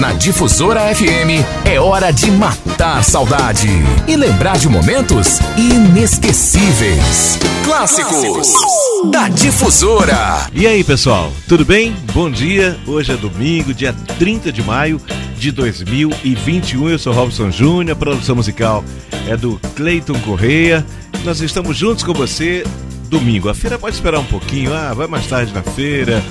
Na Difusora FM é hora de matar saudade e lembrar de momentos inesquecíveis. Clássicos da Difusora. E aí, pessoal, tudo bem? Bom dia. Hoje é domingo, dia 30 de maio de 2021. Eu sou Robson Júnior, produção musical é do Cleiton Correia. Nós estamos juntos com você domingo. A feira pode esperar um pouquinho, ah, vai mais tarde na feira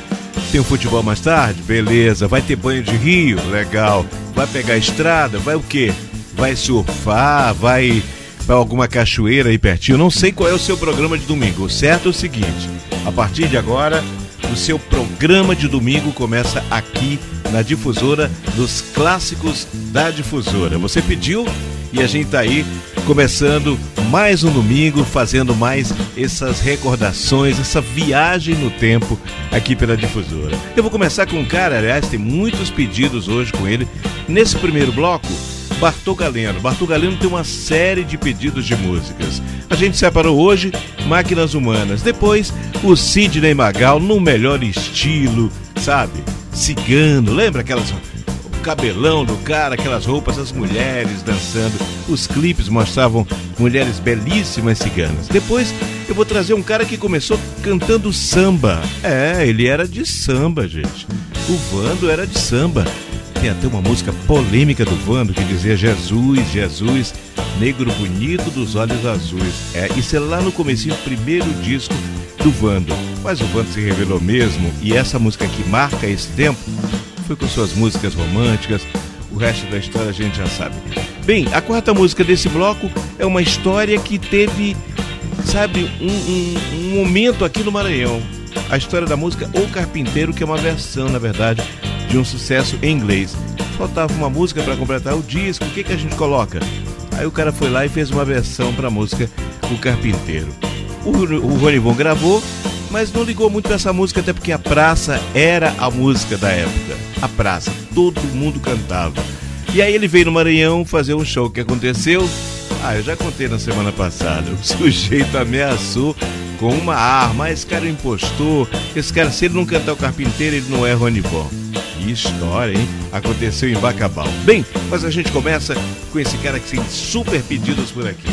tem o futebol mais tarde? Beleza. Vai ter banho de rio? Legal. Vai pegar estrada? Vai o quê? Vai surfar? Vai para alguma cachoeira aí pertinho? Não sei qual é o seu programa de domingo. O certo é o seguinte: a partir de agora, o seu programa de domingo começa aqui na difusora dos clássicos da difusora. Você pediu e a gente tá aí começando mais um domingo, fazendo mais essas recordações, essa viagem no tempo aqui pela difusora. Eu vou começar com um cara, aliás, tem muitos pedidos hoje com ele. Nesse primeiro bloco, Bartô Galeno. Bartô Galeno tem uma série de pedidos de músicas. A gente separou hoje Máquinas Humanas. Depois, o Sidney Magal no melhor estilo, sabe? Cigano, lembra aquelas cabelão do cara, aquelas roupas, as mulheres dançando. Os clipes mostravam mulheres belíssimas ciganas. Depois eu vou trazer um cara que começou cantando samba. É, ele era de samba, gente. O Vando era de samba. Tem até uma música polêmica do Vando que dizia Jesus, Jesus, negro bonito dos olhos azuis. É, isso é lá no começo do primeiro disco do Vando. Mas o Vando se revelou mesmo e essa música que marca esse tempo foi com suas músicas românticas. O resto da história a gente já sabe. Bem, a quarta música desse bloco é uma história que teve, sabe, um, um, um momento aqui no Maranhão. A história da música O Carpinteiro, que é uma versão, na verdade, de um sucesso em inglês. Faltava uma música para completar o disco, o que, que a gente coloca? Aí o cara foi lá e fez uma versão para a música O Carpinteiro. O, o gravou, mas não ligou muito para essa música, até porque a praça era a música da época. A praça, todo mundo cantava. E aí ele veio no Maranhão fazer um show. O que aconteceu? Ah, eu já contei na semana passada. O sujeito ameaçou com uma arma. Esse cara é um impostor. Esse cara, se ele não cantar o carpinteiro, ele não é Ronivon. Que história, hein? Aconteceu em Bacabal. Bem, mas a gente começa com esse cara que tem super pedidos por aqui.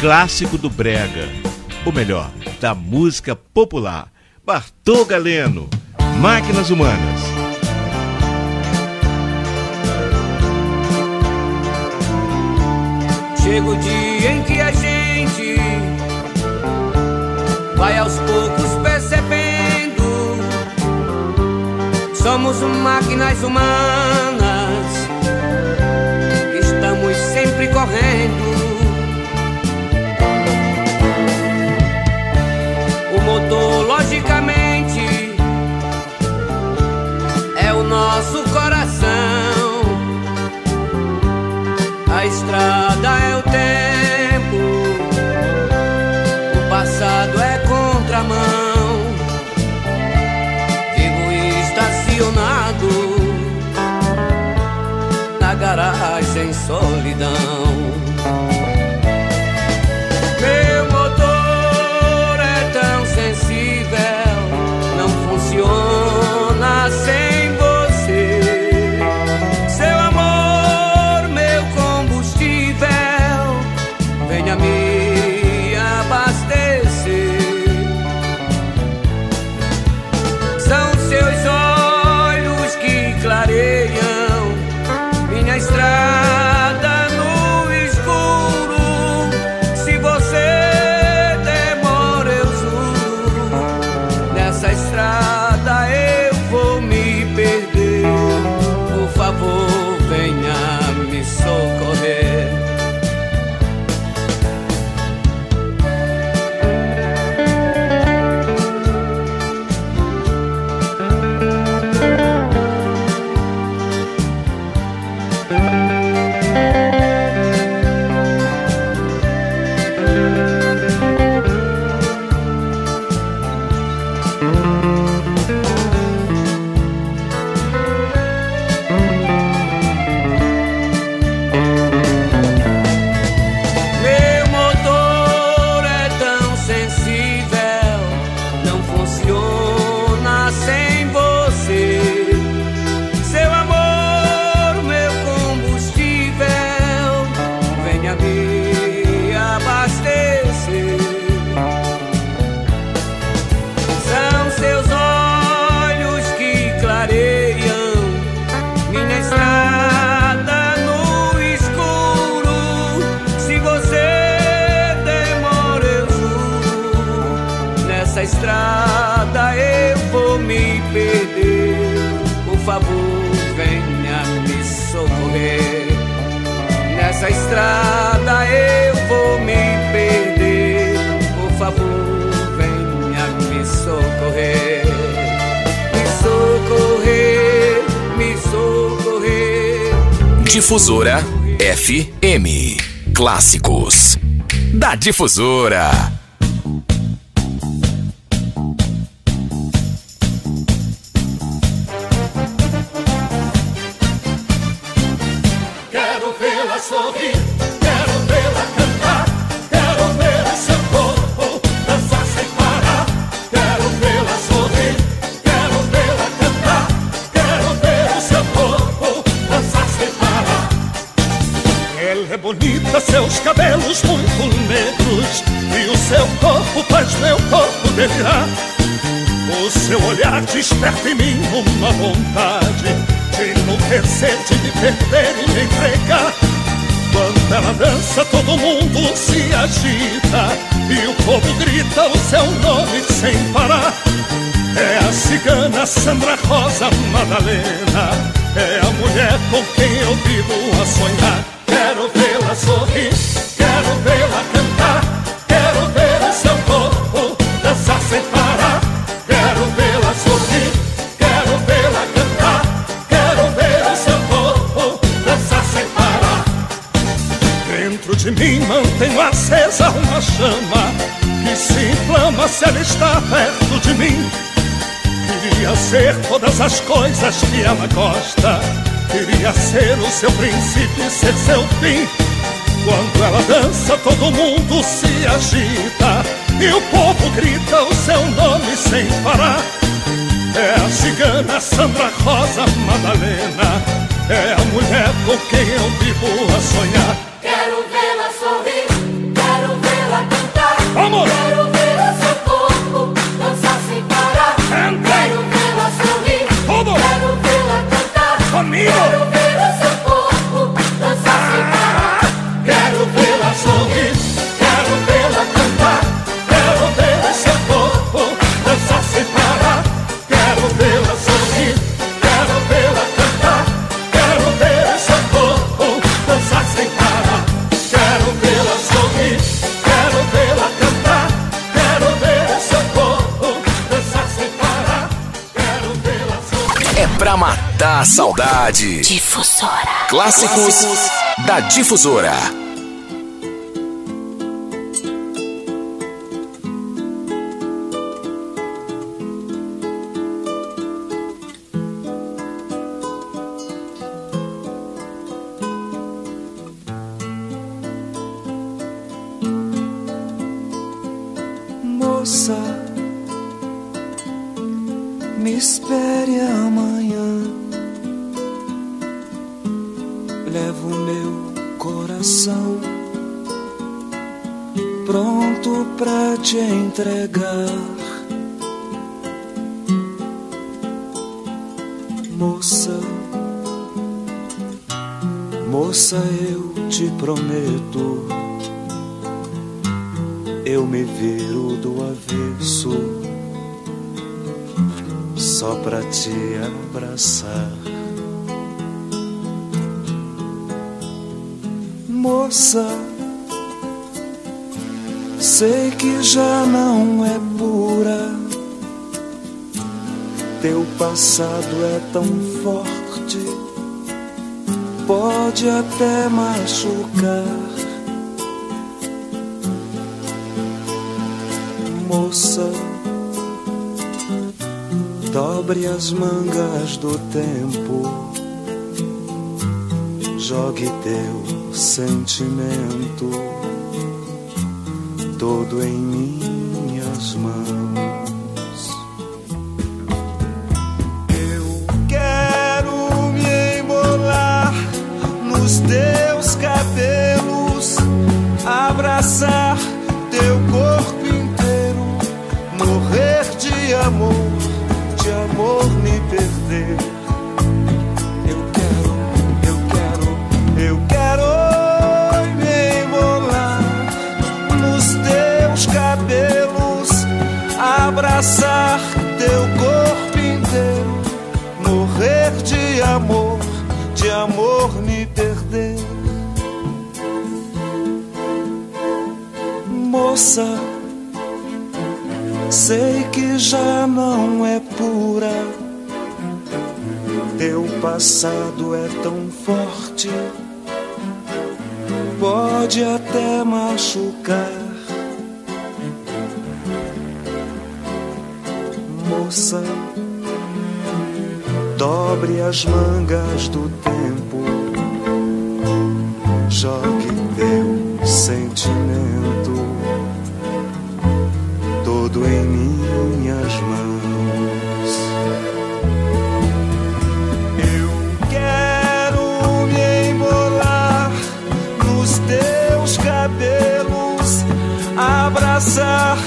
Clássico do Brega. Ou melhor, da música popular. Bartô Galeno, Máquinas Humanas. Chega o dia em que a gente vai aos poucos percebendo somos máquinas humanas, estamos sempre correndo estrada é o tempo, o passado é contramão. Vivo estacionado na garagem solidão. Difusora FM. Clássicos da Difusora. Desperta em mim uma vontade de enlouquecer, de me perder e me entregar. Quando ela dança, todo mundo se agita e o povo grita o seu nome sem parar. É a cigana Sandra Rosa Madalena, é a mulher com quem eu vivo a sonhar. Quero vê-la sorrir, quero vê-la cantar, chama que se inflama se ela está perto de mim. Queria ser todas as coisas que ela gosta. Queria ser o seu princípio e ser seu fim. Quando ela dança, todo mundo se agita e o povo grita o seu nome sem parar. É a cigana Sandra Rosa Madalena, é a mulher com quem eu vivo a sonhar. Quero vê-la sorrir. Vamos! Quero ver o seu corpo dançar sem parar. Quero vê-la sorrir, Tudo! quero vê-la cantar. Comigo! Quero pra matar a saudade. Difusora. Clássicos da Difusora. Moça, sei que já não é pura. Teu passado é tão forte, pode até machucar. moça, dobre as mangas do tempo, jogue teu sentimento todo em minhas mãos. Passado é tão forte, pode até machucar. Moça, dobre as mangas do tempo, jogue teu sentimento todo em So.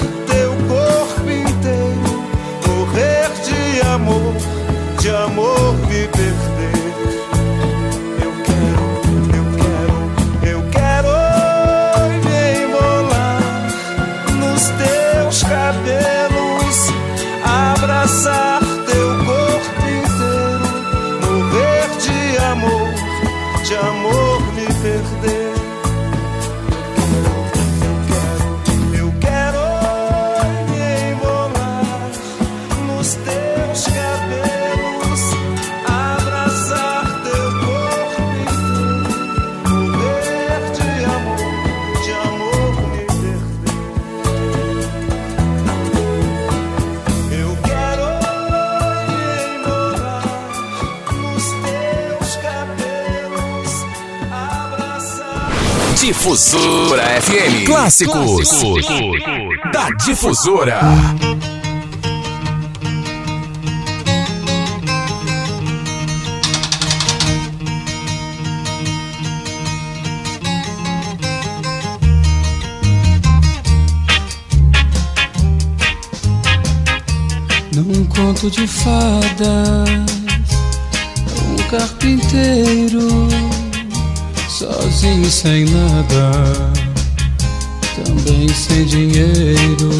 Difusora FM. Clássicos. Da Difusora. Num conto de fadas, sozinho sem nada, também sem dinheiro.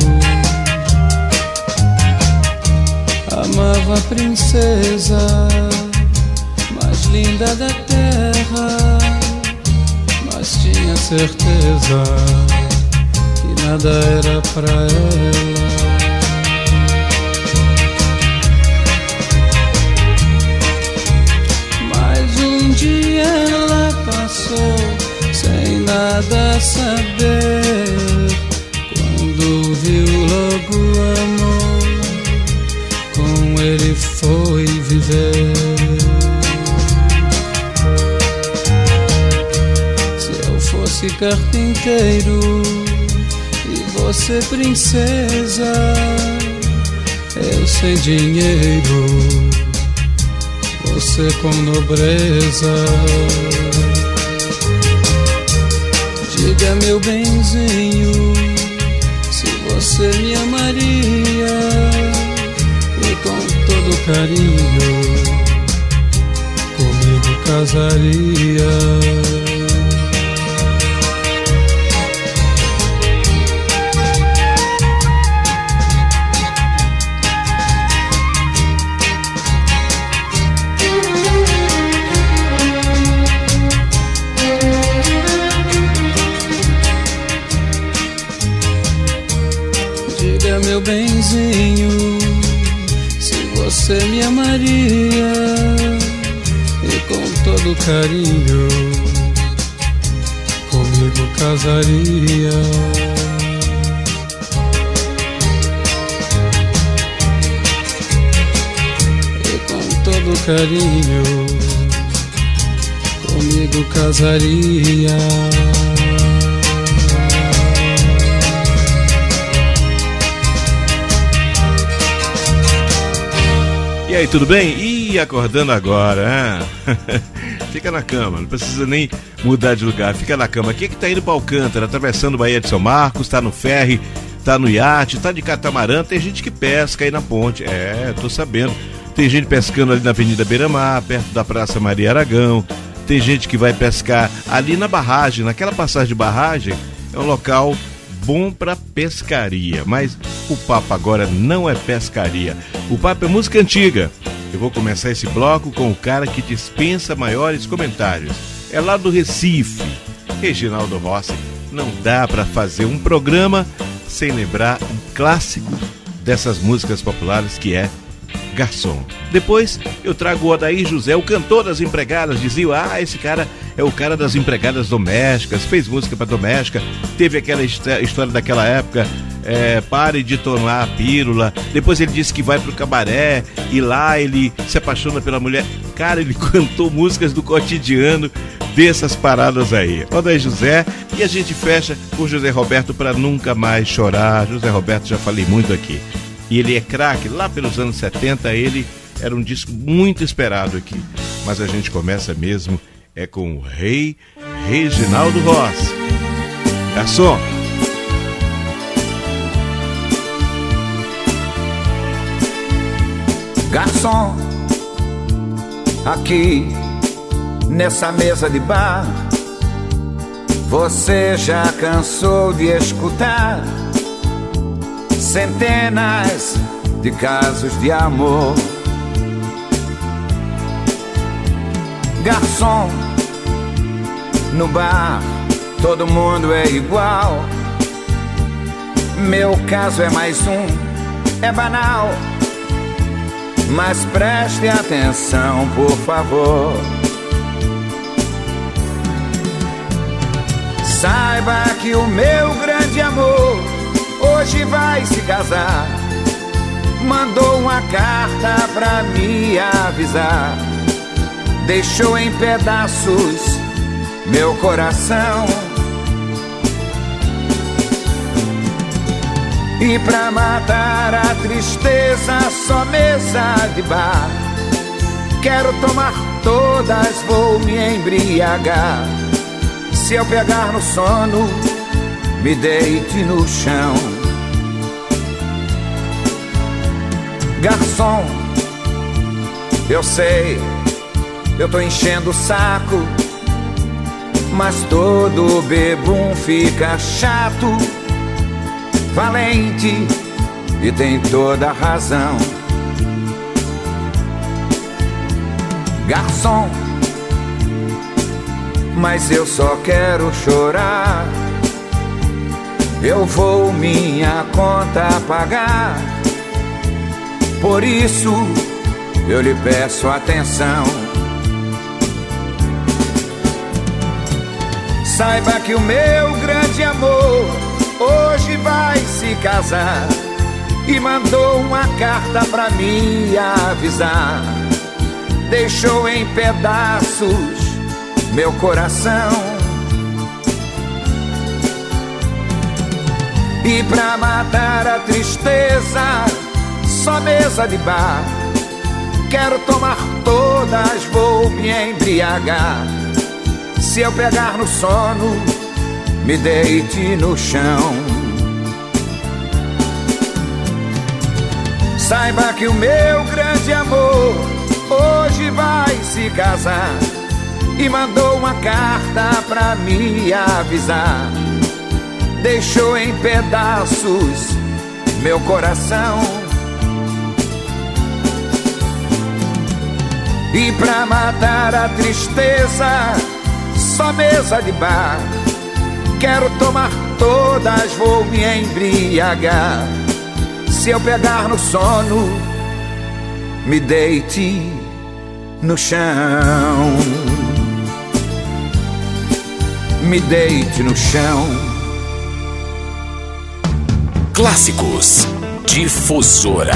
Amava a princesa mais linda da terra, mas tinha certeza que nada era pra ela. Nada saber. Quando viu logo o amor, com ele foi viver. Se eu fosse carpinteiro e você princesa, eu sem dinheiro você com nobreza. Diga, meu benzinho, se você me amaria e com todo carinho comigo casaria. Diga, meu benzinho, se você me amaria e com todo carinho comigo casaria. Carinho comigo casaria. E aí, tudo bem? Ih, acordando agora? Fica na cama, não precisa nem mudar de lugar, fica na cama. Aqui é que tá indo para Alcântara, atravessando Bahia de São Marcos, tá no ferry, tá no iate, tá de catamarã, tem gente que pesca aí na ponte. É, tô sabendo. Tem gente pescando ali na Avenida Beira-Mar, perto da Praça Maria Aragão. Tem gente que vai pescar ali na barragem, naquela passagem de barragem, é um local bom para pescaria. Mas o papo agora não é pescaria. O papo é música antiga. Eu vou começar esse bloco com o cara que dispensa maiores comentários. É lá do Recife, Reginaldo Rossi. Não dá para fazer um programa sem lembrar um clássico dessas músicas populares que é Garçom. Depois eu trago o Odair José, o cantor das empregadas. Dizia, ah, esse cara é o cara das empregadas domésticas, fez música para doméstica, teve aquela história daquela época, é, pare de tomar a pílula. Depois ele disse que vai pro cabaré e lá ele se apaixona pela mulher. Cara, ele cantou músicas do cotidiano dessas paradas aí. Odair José e a gente fecha com José Roberto para nunca mais chorar. José Roberto já falei muito aqui. E ele é craque, lá pelos anos 70 ele era um disco muito esperado aqui. Mas a gente começa mesmo é com o rei Reginaldo Rossi. Garçom. Garçom, aqui nessa mesa de bar, você já cansou de escutar centenas de casos de amor. Garçom, no bar todo mundo é igual. Meu caso é mais um, é banal. Mas preste atenção, por favor. Saiba que o meu grande amor hoje vai se casar. Mandou uma carta pra me avisar. Deixou em pedaços meu coração. E pra matar a tristeza, só mesa de bar. Quero tomar todas, vou me embriagar. Se eu pegar no sono, me deite no chão. Garçom, eu sei, eu tô enchendo o saco, mas todo bebum fica chato, valente e tem toda razão. Garçom, mas eu só quero chorar. Eu vou minha conta pagar. Por isso eu lhe peço atenção. Saiba que o meu grande amor hoje vai se casar e mandou uma carta pra me avisar. Deixou em pedaços meu coração. E pra matar a tristeza, só mesa de bar. Quero tomar todas, vou me embriagar. Se eu pegar no sono, me deite no chão. Saiba que o meu grande amor hoje vai se casar e mandou uma carta pra me avisar. Deixou em pedaços meu coração. E pra matar a tristeza, só mesa de bar. Quero tomar todas, vou me embriagar. Se eu pegar no sono, me deite no chão. Me deite no chão. Clássicos Difusora.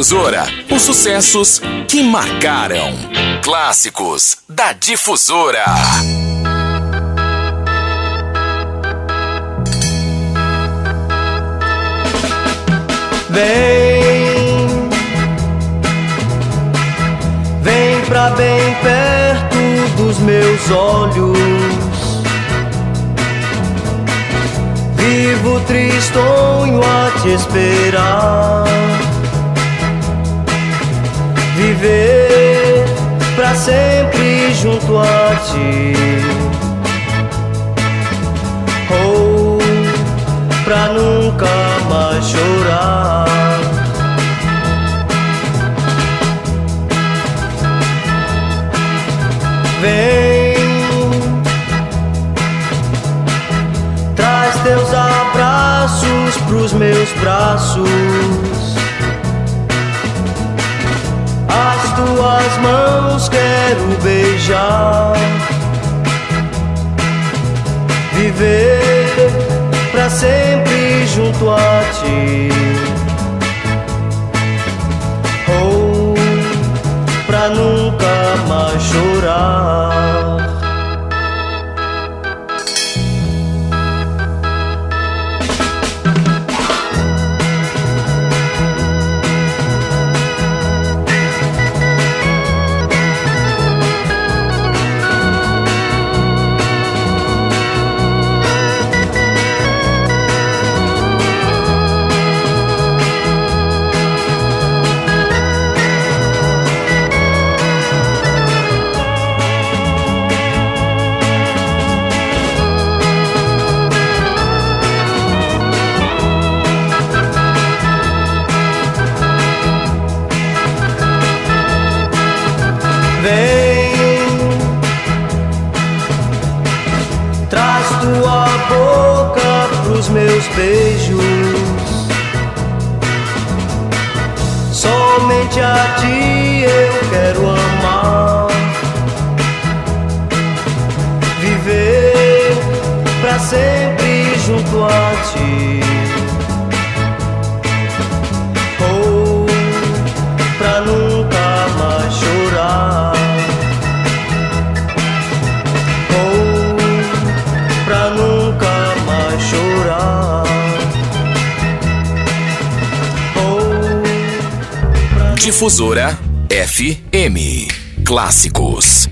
Difusora, os sucessos que marcaram. Clássicos da Difusora. Vem, vem pra bem perto dos meus olhos. Vivo tristonho a te esperar viver para sempre junto a ti. Ou pra nunca mais chorar. Vem, traz teus abraços pros meus braços. As tuas mãos quero beijar. Viver para sempre junto a ti. Ou para pra nunca mais chorar. Difusora FM. Clássicos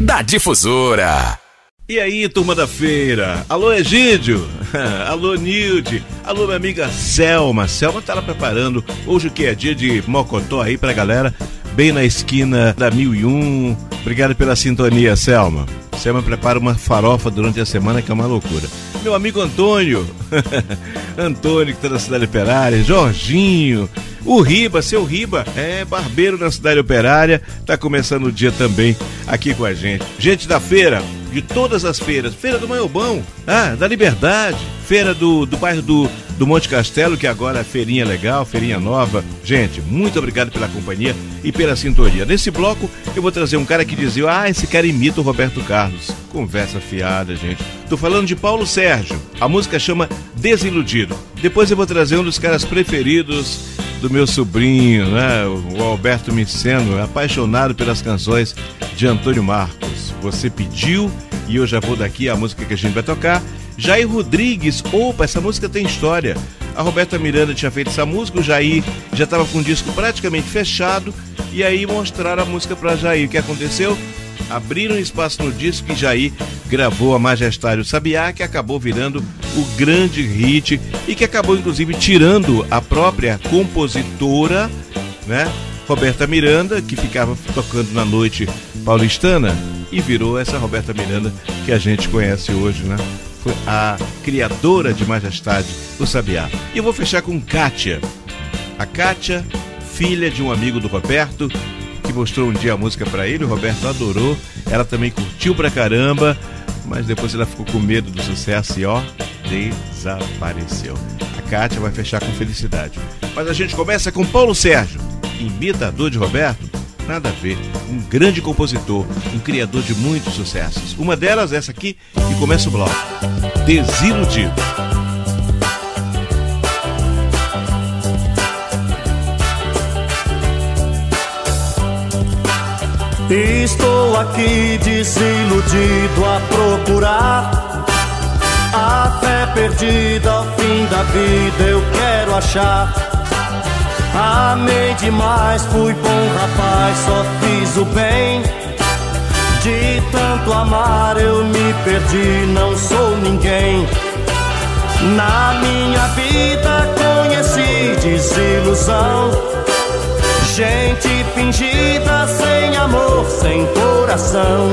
da Difusora. E aí, turma da feira? Alô, Egídio? Alô, Nilde? Alô, minha amiga Selma. Selma tá lá preparando hoje que é dia de mocotó aí pra galera, bem na esquina da 1001. Obrigado pela sintonia, Selma. Selma prepara uma farofa durante a semana que é uma loucura. Meu amigo Antônio, Antônio que tá na cidade operária, Jorginho, o Riba, seu Riba, é barbeiro na cidade operária, tá começando o dia também aqui com a gente. Gente da feira, de todas as feiras, Feira do Maiobão, ah, da Liberdade, Feira do, do bairro do, do Monte Castelo, que agora é feirinha legal, feirinha nova. Gente, muito obrigado pela companhia e pela sintonia. Nesse bloco eu vou trazer um cara que dizia: Ah, esse cara imita o Roberto Carlos. Conversa fiada, gente. Tô falando de Paulo Sérgio. A música chama Desiludido. Depois eu vou trazer um dos caras preferidos do meu sobrinho, né? O Alberto Miceno, apaixonado pelas canções de Antônio Marcos. Você pediu e eu já vou daqui a música que a gente vai tocar. Jair Rodrigues, opa, essa música tem história. A Roberta Miranda tinha feito essa música, o Jair já estava com o disco praticamente fechado e aí mostraram a música para Jair. O que aconteceu? Abriram espaço no disco e Jair gravou a Majestário Sabiá, que acabou virando o grande hit e que acabou inclusive tirando a própria compositora, né? Roberta Miranda, que ficava tocando na noite paulistana e virou essa Roberta Miranda que a gente conhece hoje, né? Foi a criadora de Majestade, o Sabiá. E eu vou fechar com Kátia. A Kátia, filha de um amigo do Roberto, que mostrou um dia a música para ele, o Roberto adorou, ela também curtiu pra caramba, mas depois ela ficou com medo do sucesso e ó, desapareceu. A Kátia vai fechar com felicidade. Mas a gente começa com Paulo Sérgio, imitador de Roberto, nada a ver, um grande compositor, um criador de muitos sucessos. Uma delas, essa aqui, que começa o bloco, Desiludido. Estou aqui desiludido a procurar a fé perdida ao fim da vida eu quero achar. Amei demais, fui bom rapaz, só fiz o bem. De tanto amar eu me perdi, não sou ninguém. Na minha vida conheci desilusão. Gente fingida, sem amor, sem coração.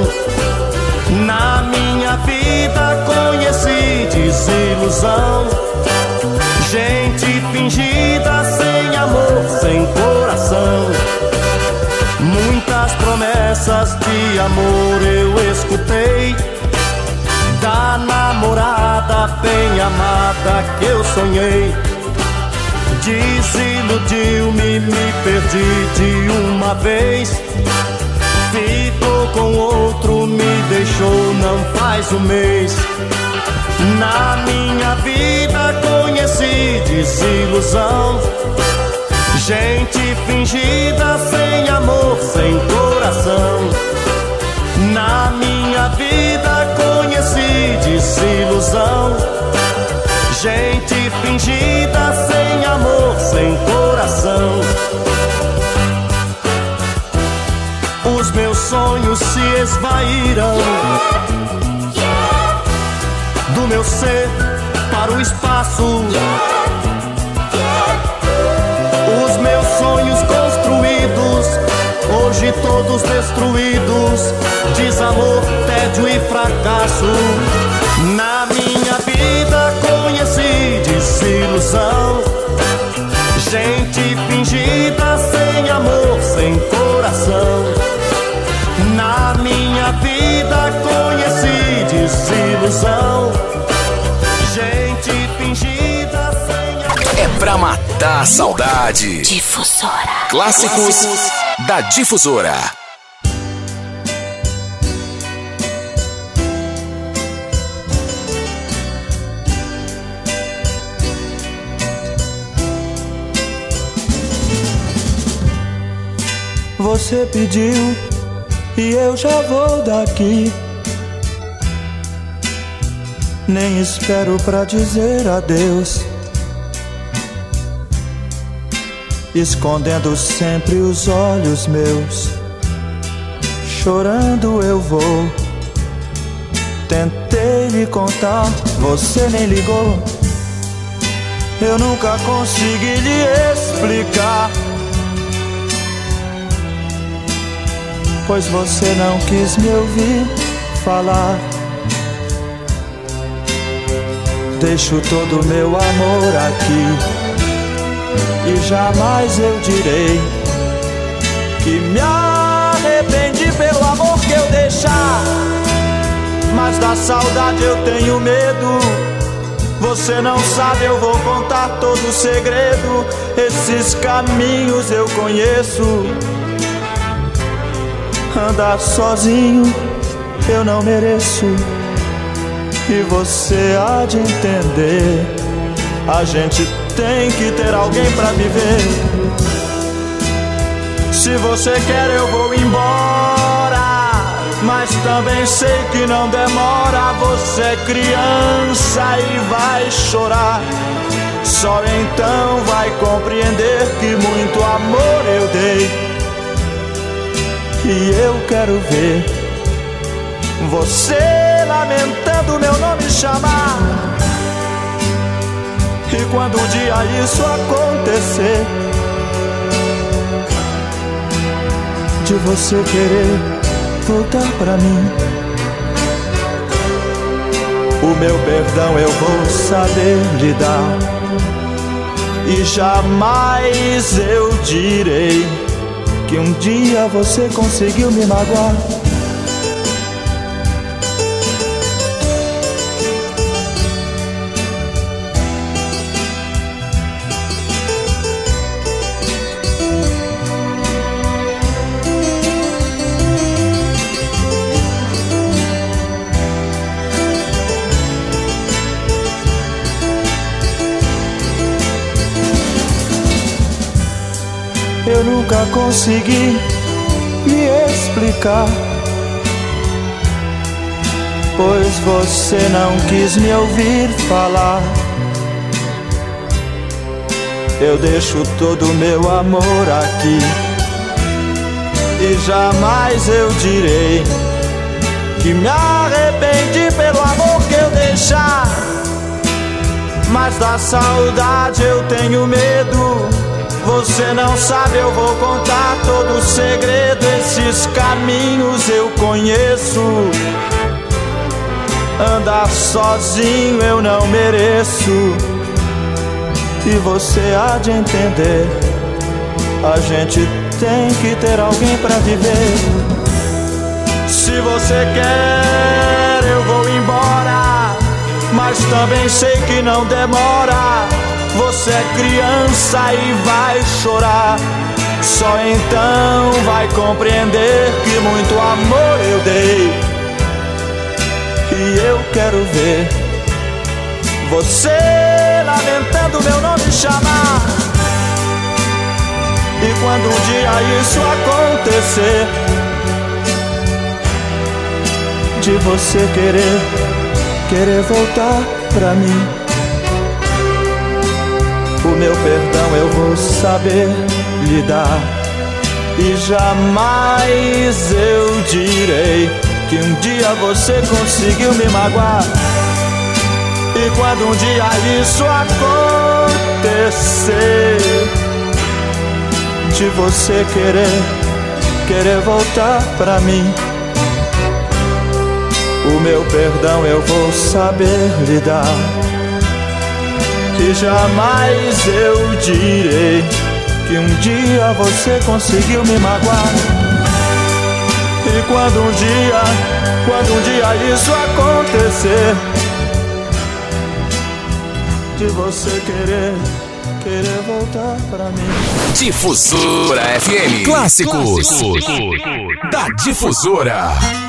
Na minha vida conheci desilusão. Gente fingida, sem amor, sem coração. Muitas promessas de amor eu escutei. Da namorada bem amada que eu sonhei. Desiludiu-me, me perdi de uma vez. Ficou com outro, me deixou não faz um mês. Na minha vida conheci desilusão. Gente fingida, sem amor, sem coração. Na minha vida conheci desilusão. Gente fingida, amor, sem coração. Os meus sonhos se esvaíram do meu ser para o espaço. Os meus sonhos construídos, hoje todos destruídos. Desamor, tédio e fracasso. Na minha vida desilusão. Gente fingida, sem amor, sem coração. Na minha vida conheci desilusão. Gente fingida, sem amor. É pra matar a saudade. Difusora. Clássicos da Difusora. Você pediu e eu já vou daqui. Nem espero pra dizer adeus. escondendo sempre os olhos meus. Chorando eu vou. Tentei lhe contar, você nem ligou. Eu nunca consegui lhe explicar. Pois você não quis me ouvir falar. Deixo todo meu amor aqui e jamais eu direi que me arrependi pelo amor que eu deixar. Mas da saudade eu tenho medo. Você não sabe, eu vou contar todo o segredo. Esses caminhos eu conheço. Andar sozinho eu não mereço. E você há de entender. A gente tem que ter alguém pra viver. Se você quer, eu vou embora. Mas também sei que não demora. Você é criança e vai chorar. Só então vai compreender que muito amor eu dei. E eu quero ver você lamentando meu nome chamar. E quando um dia isso acontecer, de você querer voltar pra mim, o meu perdão eu vou saber lhe dar. E jamais eu direi que um dia você conseguiu me magoar. Nunca consegui me explicar. Pois você não quis me ouvir falar. Eu deixo todo o meu amor aqui. E jamais eu direi que me arrependi pelo amor que eu deixar. Mas da saudade eu tenho medo você não sabe, eu vou contar todo o segredo. Esses caminhos eu conheço. Andar sozinho eu não mereço. E você há de entender. A gente tem que ter alguém pra viver. Se você quer, eu vou embora. Mas também sei que não demora. Você é criança e vai chorar. Só então vai compreender que muito amor eu dei. E eu quero ver você lamentando meu nome chamar. E quando um dia isso acontecer, de você querer, querer voltar pra mim. O meu perdão eu vou saber lhe dar. E jamais eu direi que um dia você conseguiu me magoar. E quando um dia isso acontecer, de você querer, querer voltar pra mim. O meu perdão eu vou saber lhe dar. E jamais eu direi que um dia você conseguiu me magoar. E quando um dia, quando um dia isso acontecer, de você querer, querer voltar pra mim. Difusora FM Clássicos, da Difusora.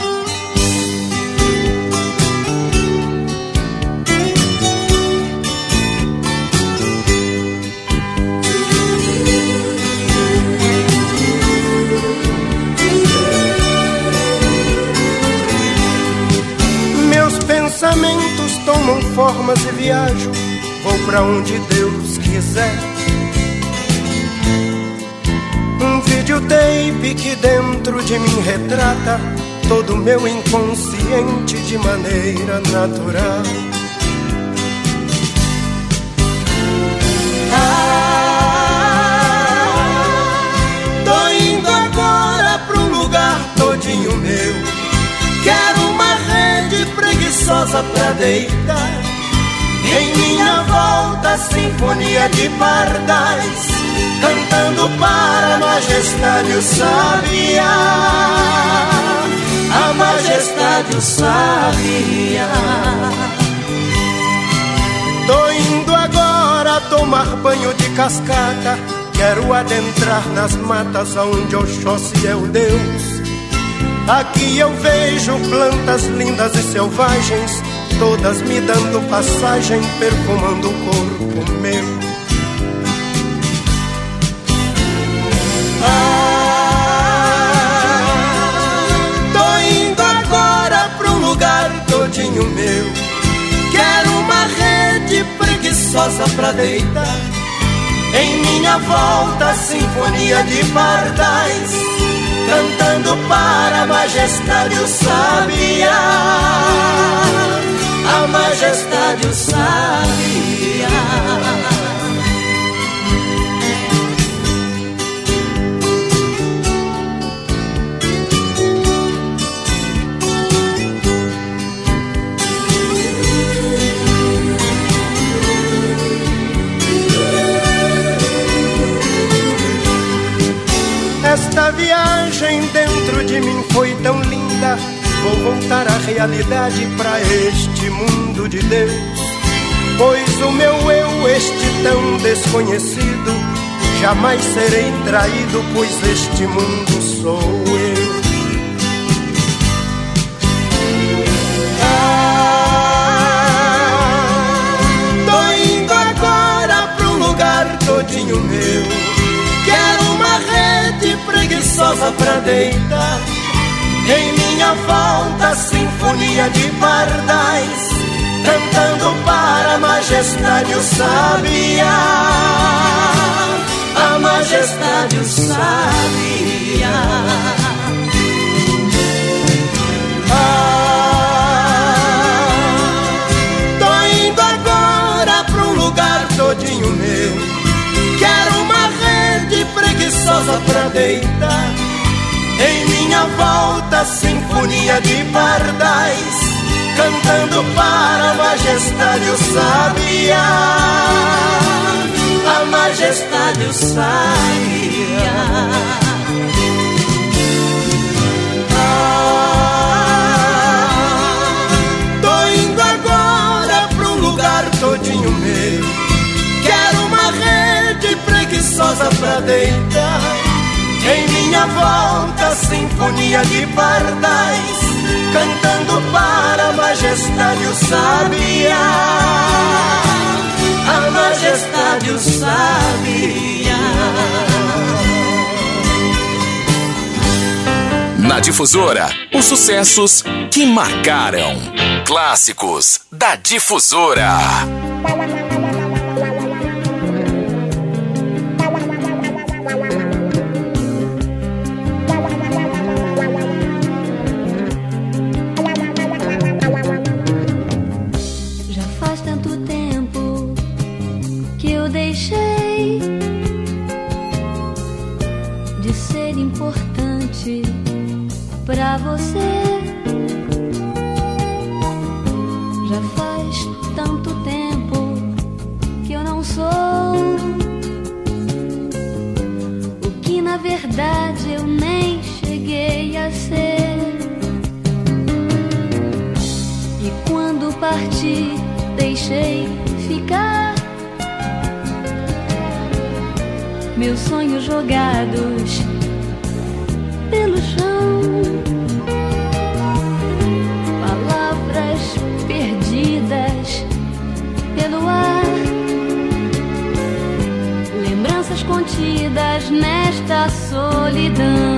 E viajo, vou pra onde Deus quiser. videotape que dentro de mim retrata todo meu inconsciente de maneira natural. Ah, tô indo agora pra um lugar todinho meu. Quero uma rede preguiçosa pra deitar. Em minha volta, sinfonia de pardais, cantando para a majestade o sabiá. A majestade o sabiá. Tô indo agora tomar banho de cascata. Quero adentrar nas matas onde Oxóssi é o Deus. Aqui eu vejo plantas lindas e selvagens, todas me dando passagem, perfumando o corpo meu. Ah, tô indo agora pra um lugar todinho meu. Quero uma rede preguiçosa pra deitar. Em minha volta, sinfonia de pardais cantando para a majestade o sabiá. A majestade o sabiá. Esta viagem dentro de mim foi tão linda. Vou voltar à realidade para este mundo de Deus. Pois o meu eu, este tão desconhecido, jamais serei traído, pois este mundo sou eu. Ah, tô indo agora pra um lugar todinho meu. Quero uma rede preguiçosa pra deitar. Em minha volta, sinfonia de pardais, cantando para a majestade o sabiá. A majestade o sabiá. Ah, todinho meu. Quero uma rede preguiçosa pra deitar. Minha volta, sinfonia de pardais, cantando para a majestade o sabiá. A majestade o sabiá. Ah, todinho meu. Quero uma rede preguiçosa pra deitar. Em minha volta, sinfonia de pardais, cantando para a majestade o sabiá. A majestade o sabiá. Na difusora, os sucessos que marcaram. Clássicos da difusora. Você. Já faz tanto tempo que eu não sou o que na verdade eu nem cheguei a ser. E quando parti, deixei ficar meus sonhos jogados pelo chão. nesta solidão.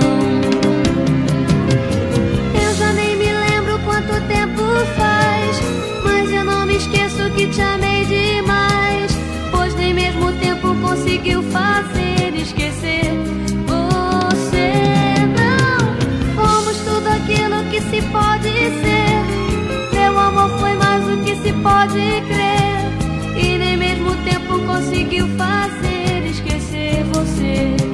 Eu já nem me lembro quanto tempo faz, mas eu não me esqueço que te amei demais, pois nem mesmo o tempo conseguiu fazer esquecer você. Não, fomos tudo aquilo que se pode ser. Meu amor foi mais do que se pode crer, e nem mesmo o tempo conseguiu fazer você.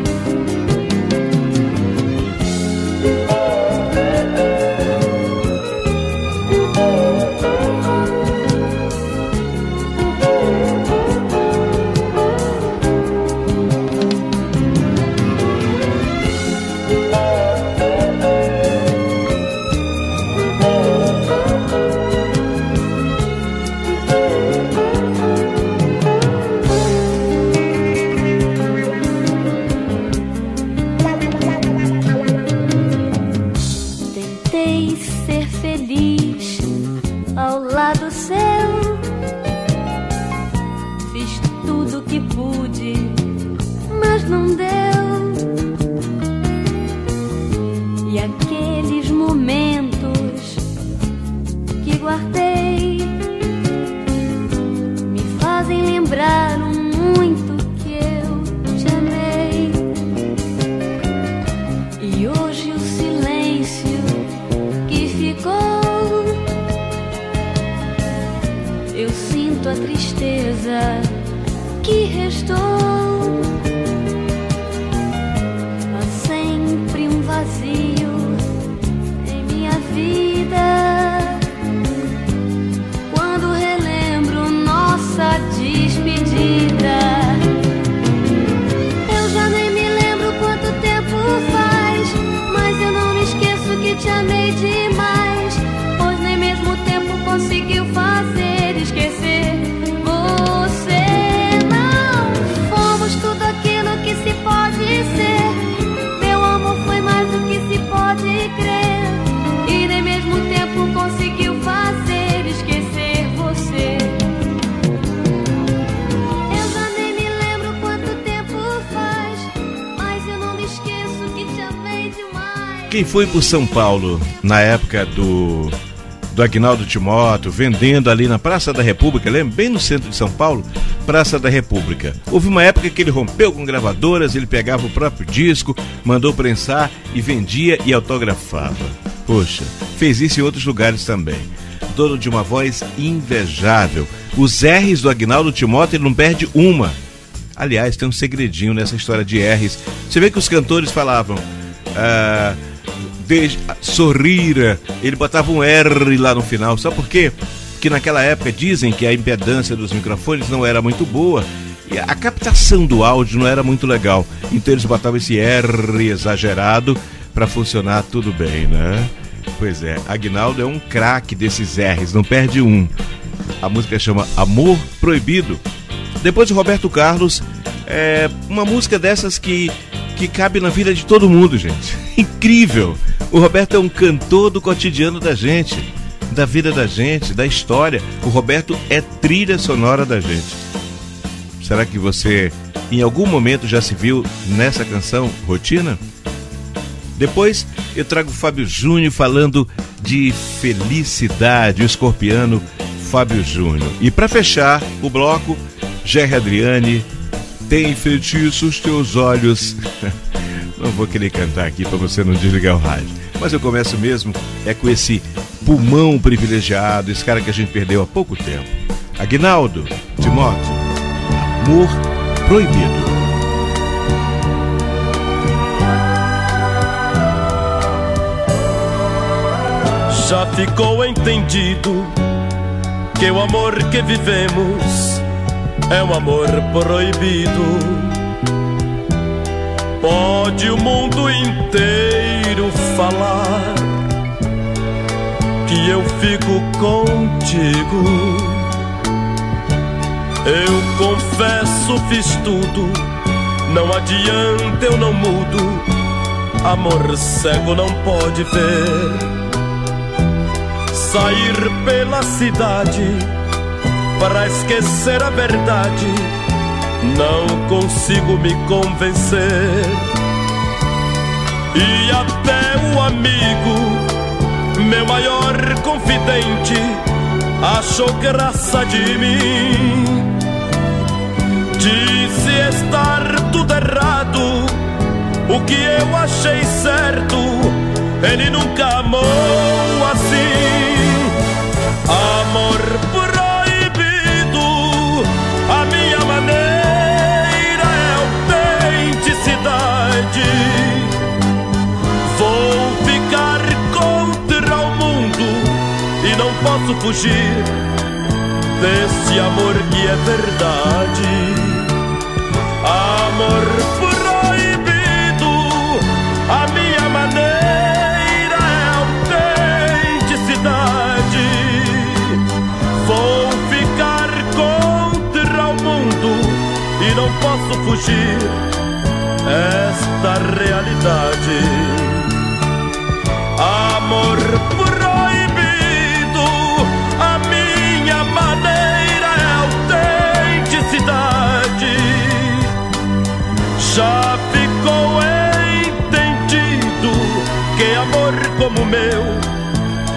Quem foi por São Paulo na época do do Agnaldo Timóteo, vendendo ali na Praça da República, lembra? Bem no centro de São Paulo, Praça da República. Houve uma época que ele rompeu com gravadoras, ele pegava o próprio disco, mandou prensar e vendia e autografava. Poxa, fez isso em outros lugares também. Dono de uma voz invejável. Os R's do Agnaldo Timóteo ele não perde uma. Aliás, tem um segredinho nessa história de R's. Você vê que os cantores falavam. ah, de, sorrira, ele botava um R lá no final. Sabe por quê? Porque naquela época dizem que a impedância dos microfones não era muito boa e a captação do áudio não era muito legal. Então eles botavam esse R exagerado para funcionar tudo bem, né? Pois é, Agnaldo é um craque desses R's, não perde um. A música chama Amor Proibido. Depois de Roberto Carlos, é uma música dessas que, que cabe na vida de todo mundo, gente. Incrível! O Roberto é um cantor do cotidiano da gente, da vida da gente, da história. O Roberto é trilha sonora da gente. Será que você em algum momento já se viu nessa canção Rotina? Depois eu trago o Fábio Júnior falando de felicidade, o escorpiano Fábio Júnior. E para fechar o bloco, Jerry Adriane, tem feitiços teus olhos. Não vou querer cantar aqui para você não desligar o rádio. Mas eu começo mesmo é com esse pulmão privilegiado, esse cara que a gente perdeu há pouco tempo. Aguinaldo Timóteo, Amor Proibido. Já ficou entendido que o amor que vivemos é um amor proibido. Pode o mundo inteiro falar que eu fico contigo. Eu confesso, fiz tudo, não adianta, eu não mudo. Amor cego não pode ver sair pela cidade para esquecer a verdade. Não consigo me convencer. E até o amigo, meu maior confidente, achou graça de mim. Disse estar tudo errado, o que eu achei certo, ele nunca amou assim. Amor proibido, posso fugir desse amor que é verdade. Amor proibido, a minha maneira é autenticidade. Vou ficar contra o mundo e não posso fugir esta realidade. Amor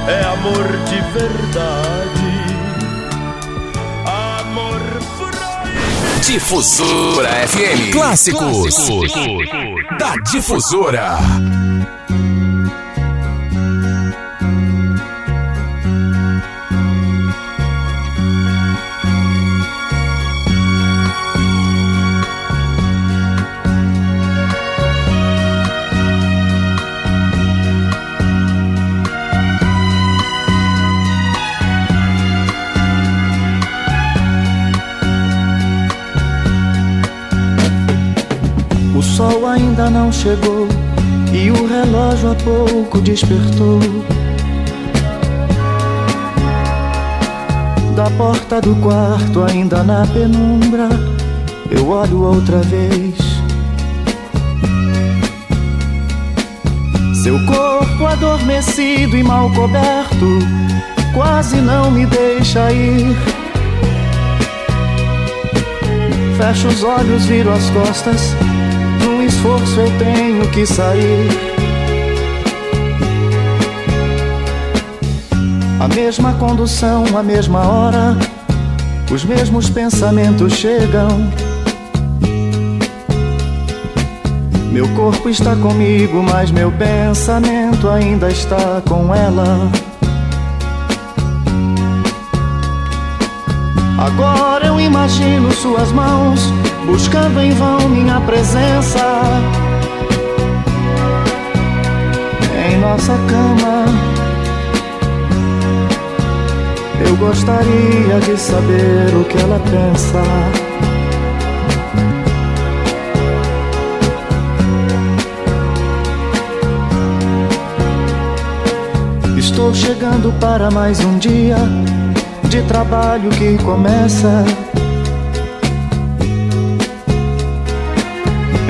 é amor de verdade. Amor Difusora FM. Clássicos. Da Difusora. Ainda não chegou e o relógio há pouco despertou. Da porta do quarto, ainda na penumbra, eu olho outra vez. Seu corpo adormecido e mal coberto, quase não me deixa ir. Fecho os olhos, viro as costas. Esforço eu tenho que sair. A mesma condução, a mesma hora, os mesmos pensamentos chegam. Meu corpo está comigo, mas meu pensamento ainda está com ela. Agora eu imagino suas mãos buscando em vão minha presença em nossa cama. Eu gostaria de saber o que ela pensa. Estou chegando para mais um dia de trabalho que começa.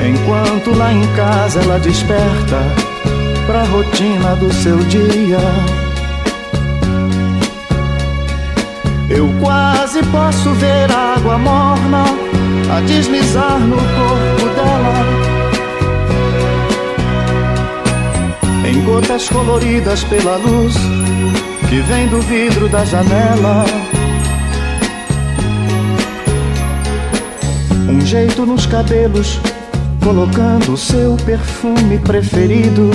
Enquanto lá em casa ela desperta pra rotina do seu dia. Eu quase posso ver água morna a deslizar no corpo dela. Em gotas coloridas pela luz que vem do vidro da janela. Um jeito nos cabelos, colocando o seu perfume preferido.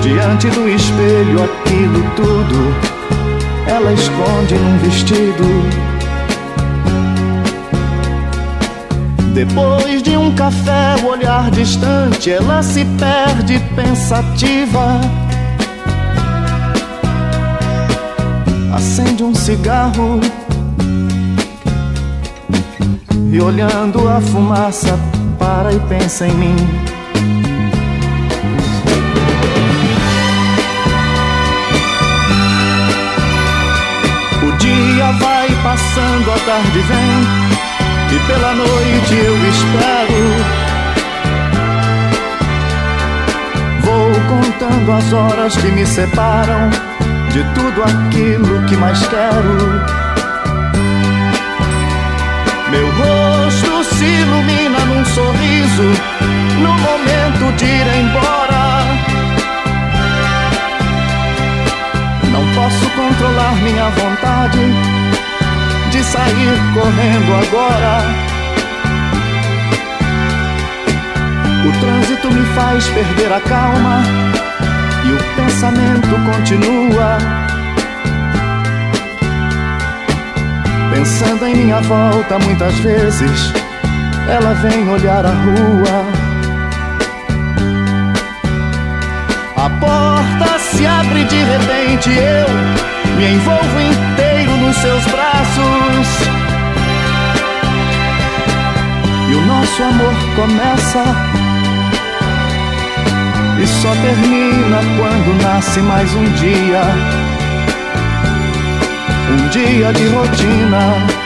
Diante do espelho, aquilo tudo ela esconde num vestido. Depois de um café, o olhar distante, ela se perde pensativa. Acende um cigarro e olhando a fumaça, para e pensa em mim. O dia vai passando, a tarde vem e pela noite eu espero. Vou contando as horas que me separam de tudo aquilo que mais quero. Meu rosto se ilumina num sorriso no momento de ir embora. Não posso controlar minha vontade de sair correndo agora. O trânsito me faz perder a calma e o pensamento continua. Pensando em minha volta muitas vezes, ela vem olhar a rua. A porta se abre de repente, eu me envolvo inteiro nos seus braços. E o nosso amor começa e só termina quando nasce mais um dia. Um dia de rotina.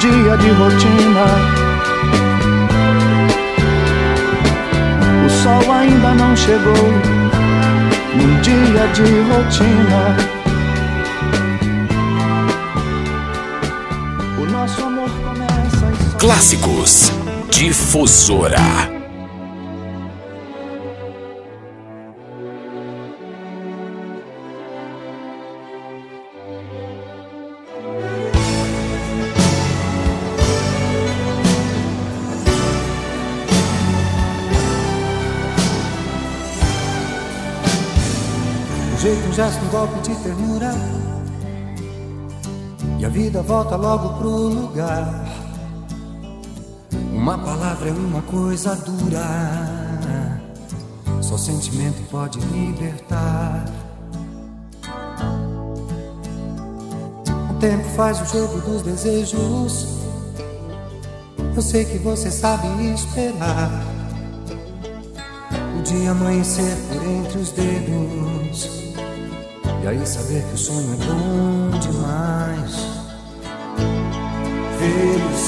Dia de rotina. O sol ainda não chegou num dia de rotina. O nosso amor começa e só Clássicos Difusora. gesto, um golpe de ternura. E a vida volta logo pro lugar. Uma palavra é uma coisa dura. Só sentimento pode libertar. O tempo faz o jogo dos desejos. Eu sei que você sabe esperar. O dia amanhecer por entre os dedos e aí saber que o sonho é bom demais. Feliz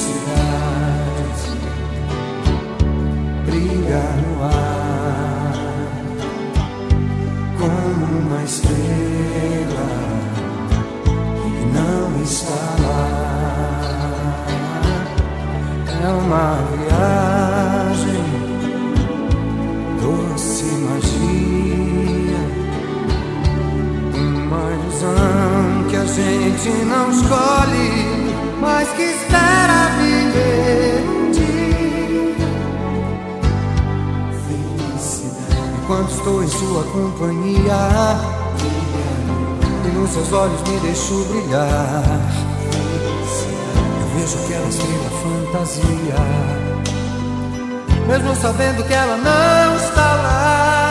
escolhe, mas que espera viver um dia. Felicidade. Enquanto estou em sua companhia, e nos seus olhos me deixo brilhar. Eu vejo que ela estrela fantasia, mesmo sabendo que ela não está lá.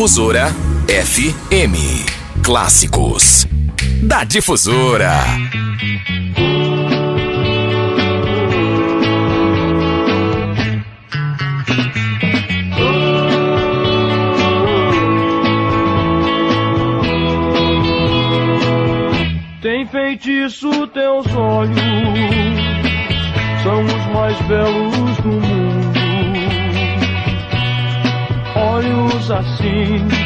Difusora FM. Clássicos da Difusora. Tem feitiço teus olhos, são os mais belos 心。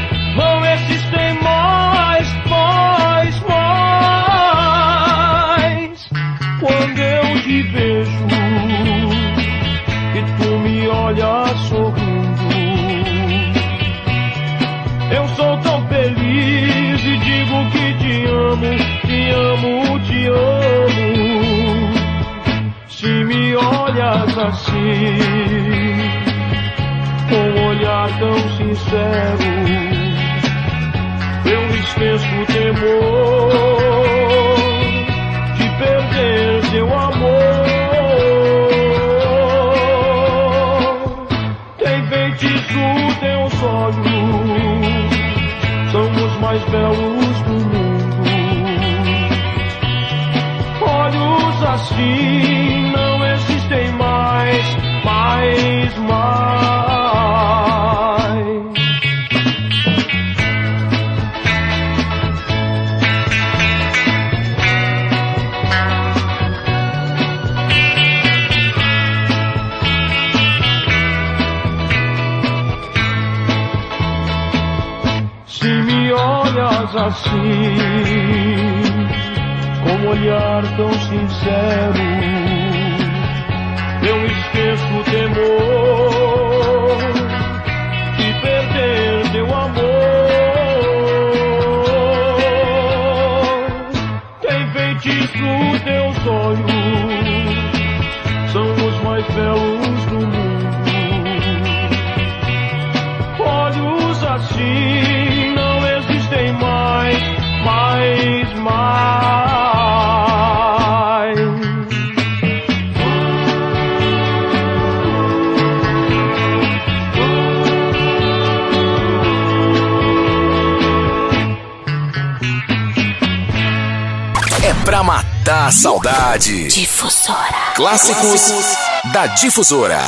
temor de perder seu amor. Tem feitiço teus olhos, são os mais belos do mundo. Olhos assim. Saudade. Difusora. Clássicos da Difusora.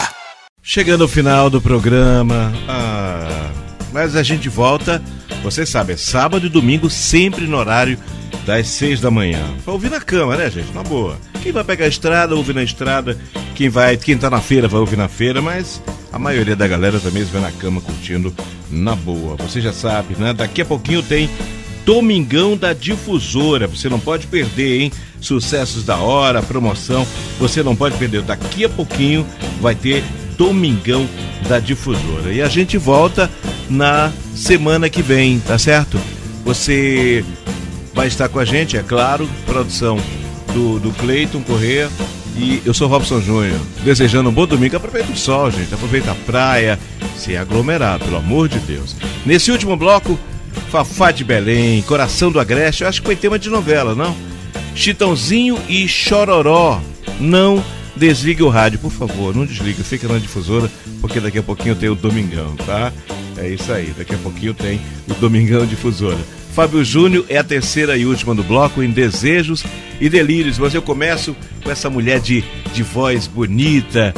Chegando ao final do programa, ah, mas a gente volta, você sabe, é sábado e domingo, sempre no horário das seis da manhã. Pra ouvir na cama, né, gente? Na boa. Quem vai pegar a estrada, ouve na estrada. Quem vai, quem tá na feira, vai ouvir na feira, mas a maioria da galera também se vê na cama curtindo na boa. Você já sabe, né? Daqui a pouquinho tem Domingão da Difusora. Você não pode perder, hein? Sucessos da hora, promoção. Você não pode perder. Daqui a pouquinho vai ter Domingão da Difusora. E a gente volta na semana que vem, tá certo? Você vai estar com a gente, é claro, produção do, do Cleiton Corrêa. E eu sou Robson Júnior, desejando um bom domingo. Aproveita o sol, gente. Aproveita a praia, se aglomerar, pelo amor de Deus. Nesse último bloco, Fafá de Belém, Coração do Agreste, eu acho que foi tema de novela, não? Chitãozinho e Chororó. Não desligue o rádio, por favor, não desliga, fica na difusora, porque daqui a pouquinho tem o Domingão, tá? É isso aí, daqui a pouquinho tem o Domingão Difusora. Fábio Júnior é a terceira e última do bloco em Desejos e Delírios, mas eu começo com essa mulher de, de voz bonita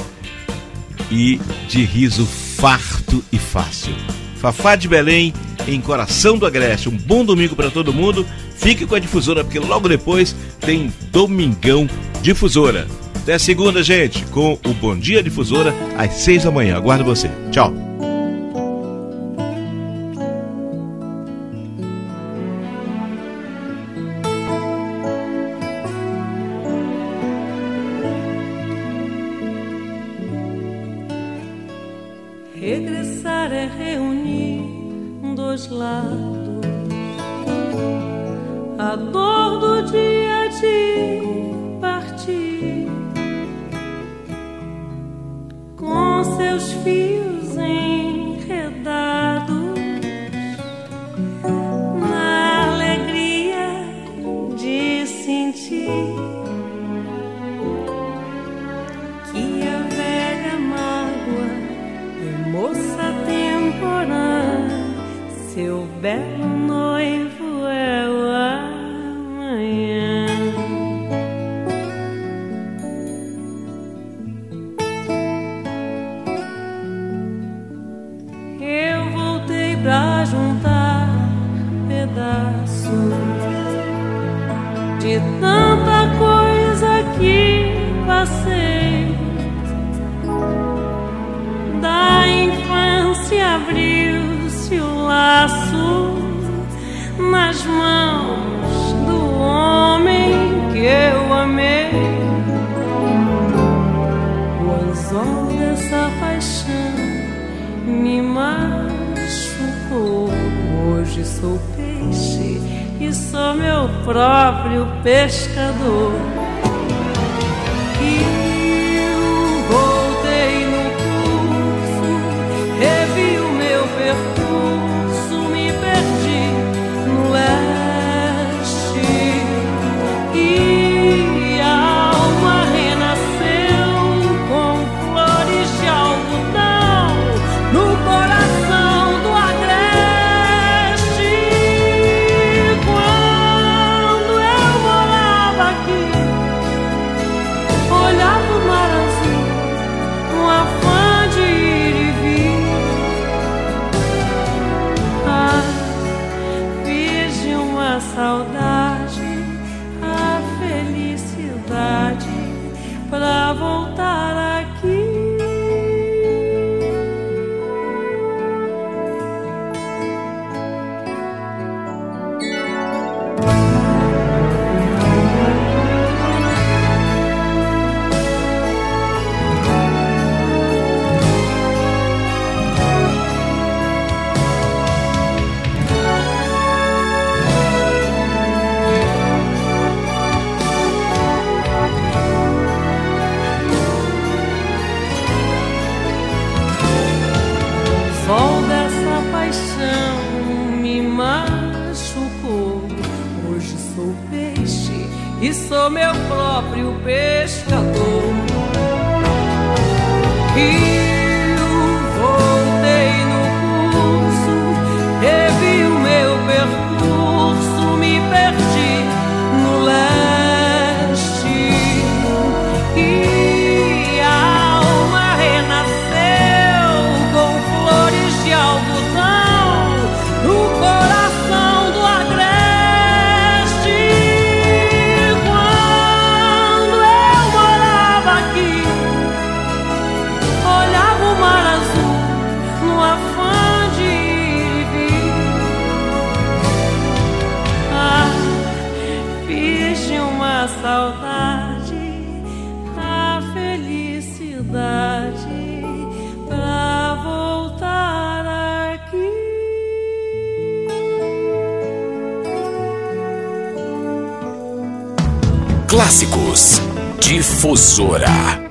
e de riso farto e fácil. Fafá de Belém em Coração do Agreste. Um bom domingo para todo mundo. Fique com a difusora, porque logo depois tem Domingão Difusora. Até segunda, gente, com o Bom Dia Difusora, às seis da manhã. Aguardo você. Tchau. Com seus fios Clássicos Difusora.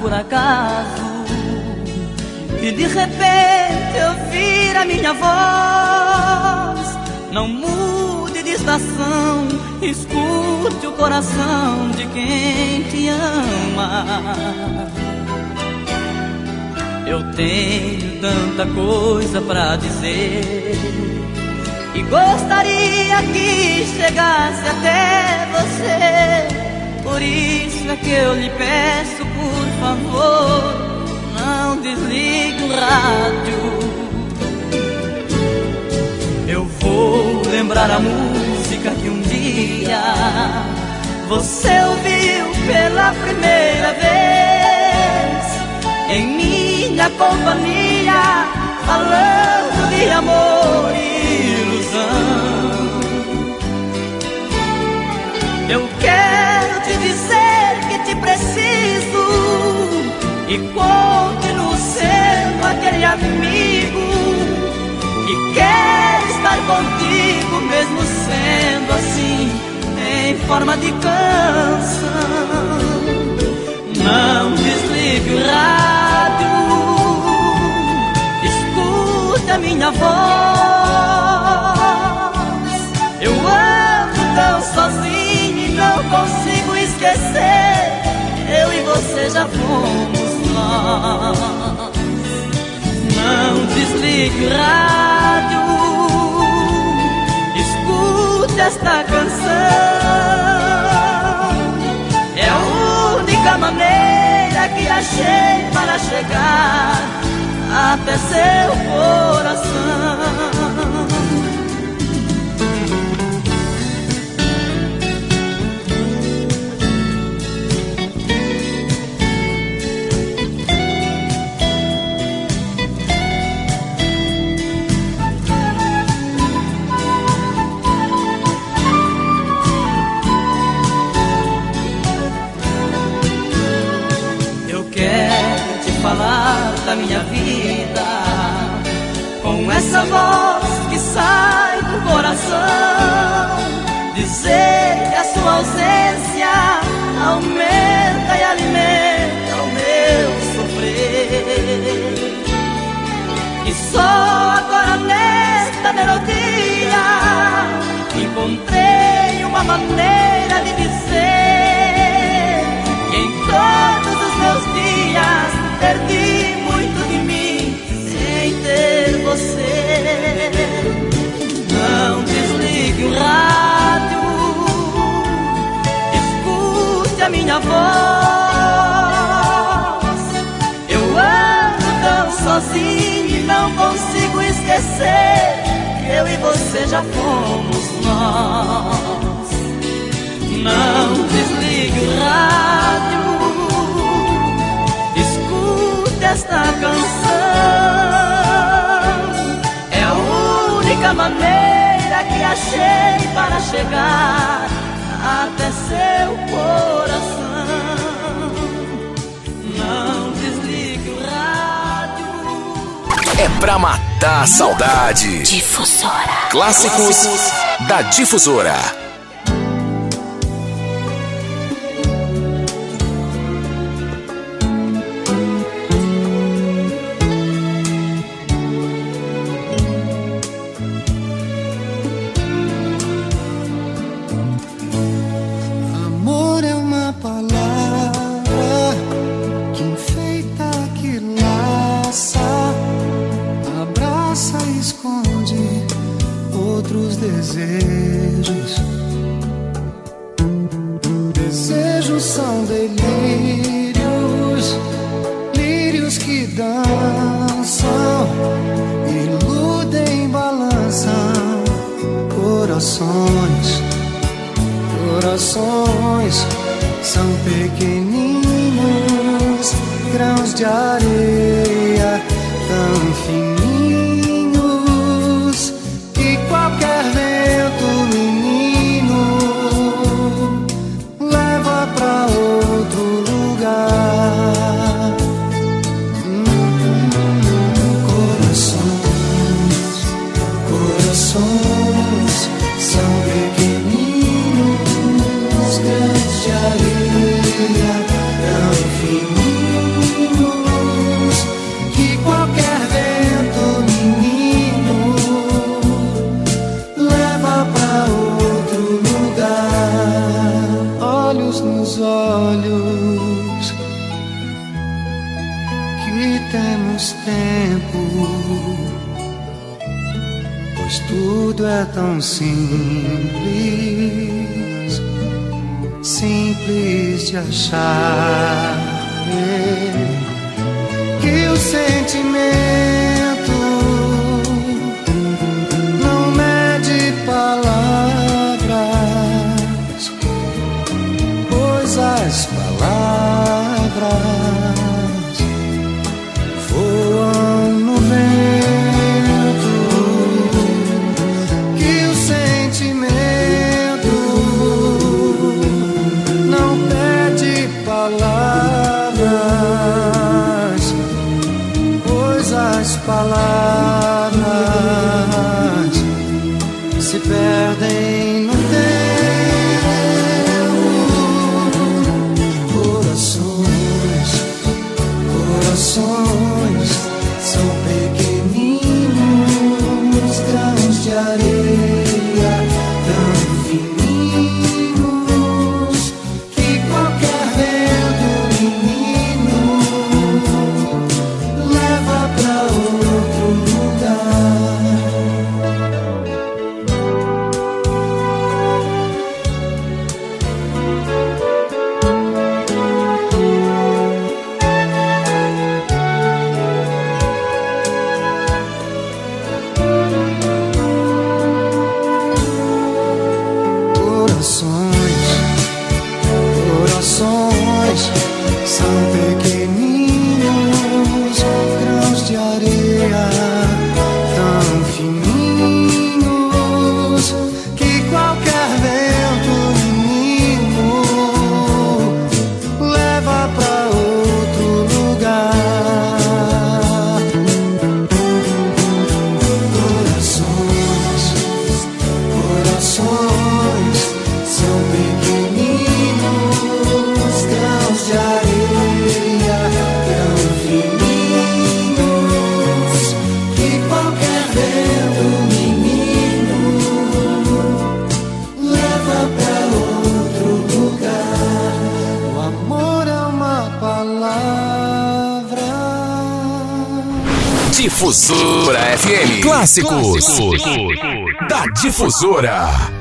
Por acaso e de repente ouvir a minha voz, não mude de estação, escute o coração de quem te ama. Eu tenho tanta coisa pra dizer e gostaria que chegasse até você. Por isso é que eu lhe peço, por favor, não desligue o rádio. Eu vou lembrar a música que um dia você ouviu pela primeira vez em minha companhia, falando de amor e ilusão. Eu quero te dizer que te preciso e continuo sendo aquele amigo que quer estar contigo, mesmo sendo assim, em forma de canção. Não desligue o rádio, escute a minha voz. Eu ando tão sozinho e não consigo esquecer. Eu e você já fomos nós. Não desligue o rádio, escute esta canção. É a única maneira que achei para chegar até seu coração. Minha vida com essa voz que sai do coração. Dizer que a sua ausência aumenta e alimenta o meu sofrer. E só agora nesta melodia encontrei uma maneira de dizer que em todos desligue o rádio, escute a minha voz. Eu ando tão sozinho e não consigo esquecer que eu e você já fomos nós. Chegar até seu coração. Não desligue o rádio. É pra matar a saudade. Difusora. Clássicos da Difusora. FM. Clássicos. Da Difusora.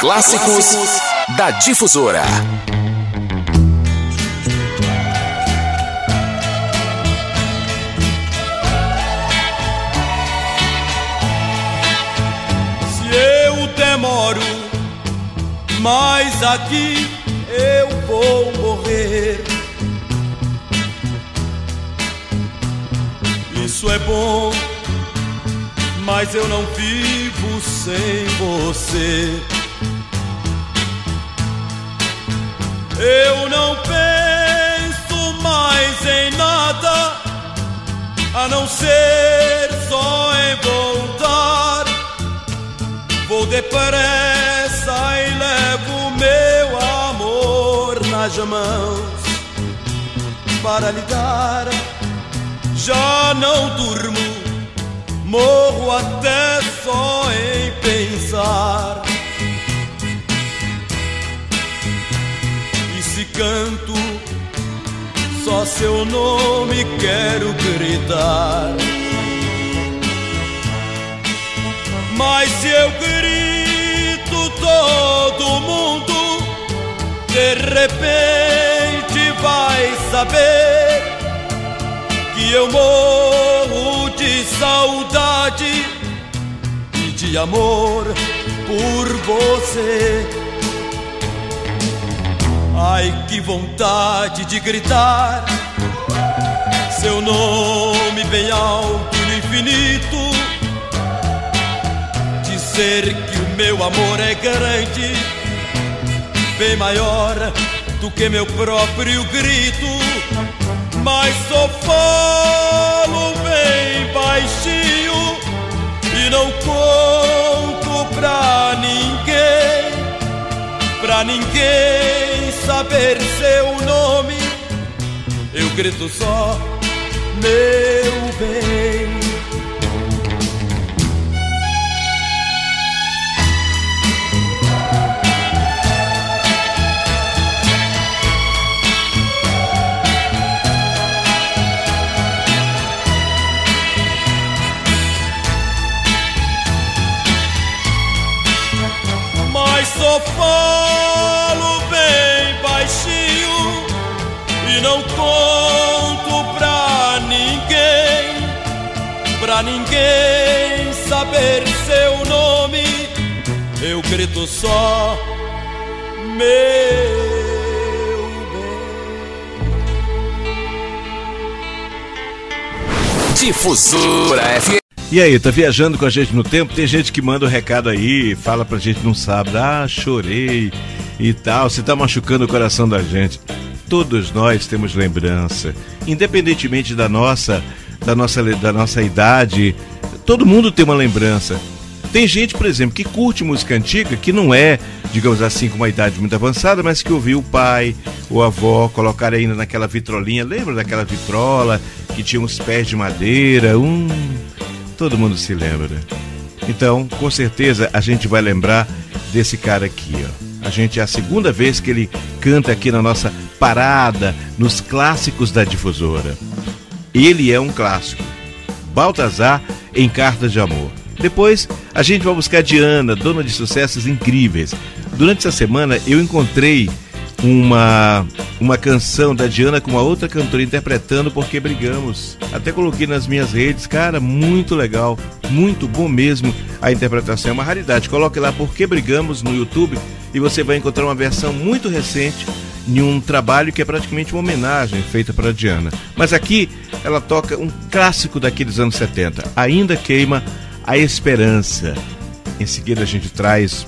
Clássicos da Difusora. Se eu demoro, mas aqui eu vou morrer. Isso é bom, mas eu não vivo sem você. A não ser só em voltar. Vou depressa e levo meu amor nas mãos para lhe. Já não durmo, morro até só em pensar. E se canto, só seu nome quero gritar. Mas se eu grito, todo mundo de repente vai saber que eu morro de saudade e de amor por você. Ai, que vontade de gritar seu nome bem alto no infinito dizer que o meu amor é grande, bem maior do que meu próprio grito. Mas só falo bem baixinho e não conto pra ninguém, pra ninguém saber seu nome. Eu grito só, meu bem. Grito só meu. Difusora FM. E aí, tá viajando com a gente no tempo? Tem gente que manda o um recado aí, fala pra gente no sábado, ah, chorei e tal, você tá machucando o coração da gente. Todos nós temos lembrança, independentemente da nossa, da nossa, da nossa idade, todo mundo tem uma lembrança. Tem gente, por exemplo, que curte música antiga, que não é, digamos assim, com uma idade muito avançada, mas que ouviu o pai, o avó colocar ainda naquela vitrolinha. Lembra daquela vitrola que tinha uns pés de madeira? Um todo mundo se lembra. Então, com certeza, a gente vai lembrar desse cara aqui, ó. A gente é a segunda vez que ele canta aqui na nossa parada, nos clássicos da difusora. Ele é um clássico. Baltazar em Cartas de Amor. Depois, a gente vai buscar Diana, dona de sucessos incríveis. Durante essa semana, eu encontrei uma, uma canção da Diana com uma outra cantora interpretando Porque Brigamos. Até coloquei nas minhas redes, cara, muito legal, muito bom mesmo. A interpretação é uma raridade. Coloque lá Porque Brigamos no YouTube e você vai encontrar uma versão muito recente em um trabalho que é praticamente uma homenagem feita para Diana. Mas aqui ela toca um clássico daqueles anos 70, Ainda Queima a Esperança. Em seguida a gente traz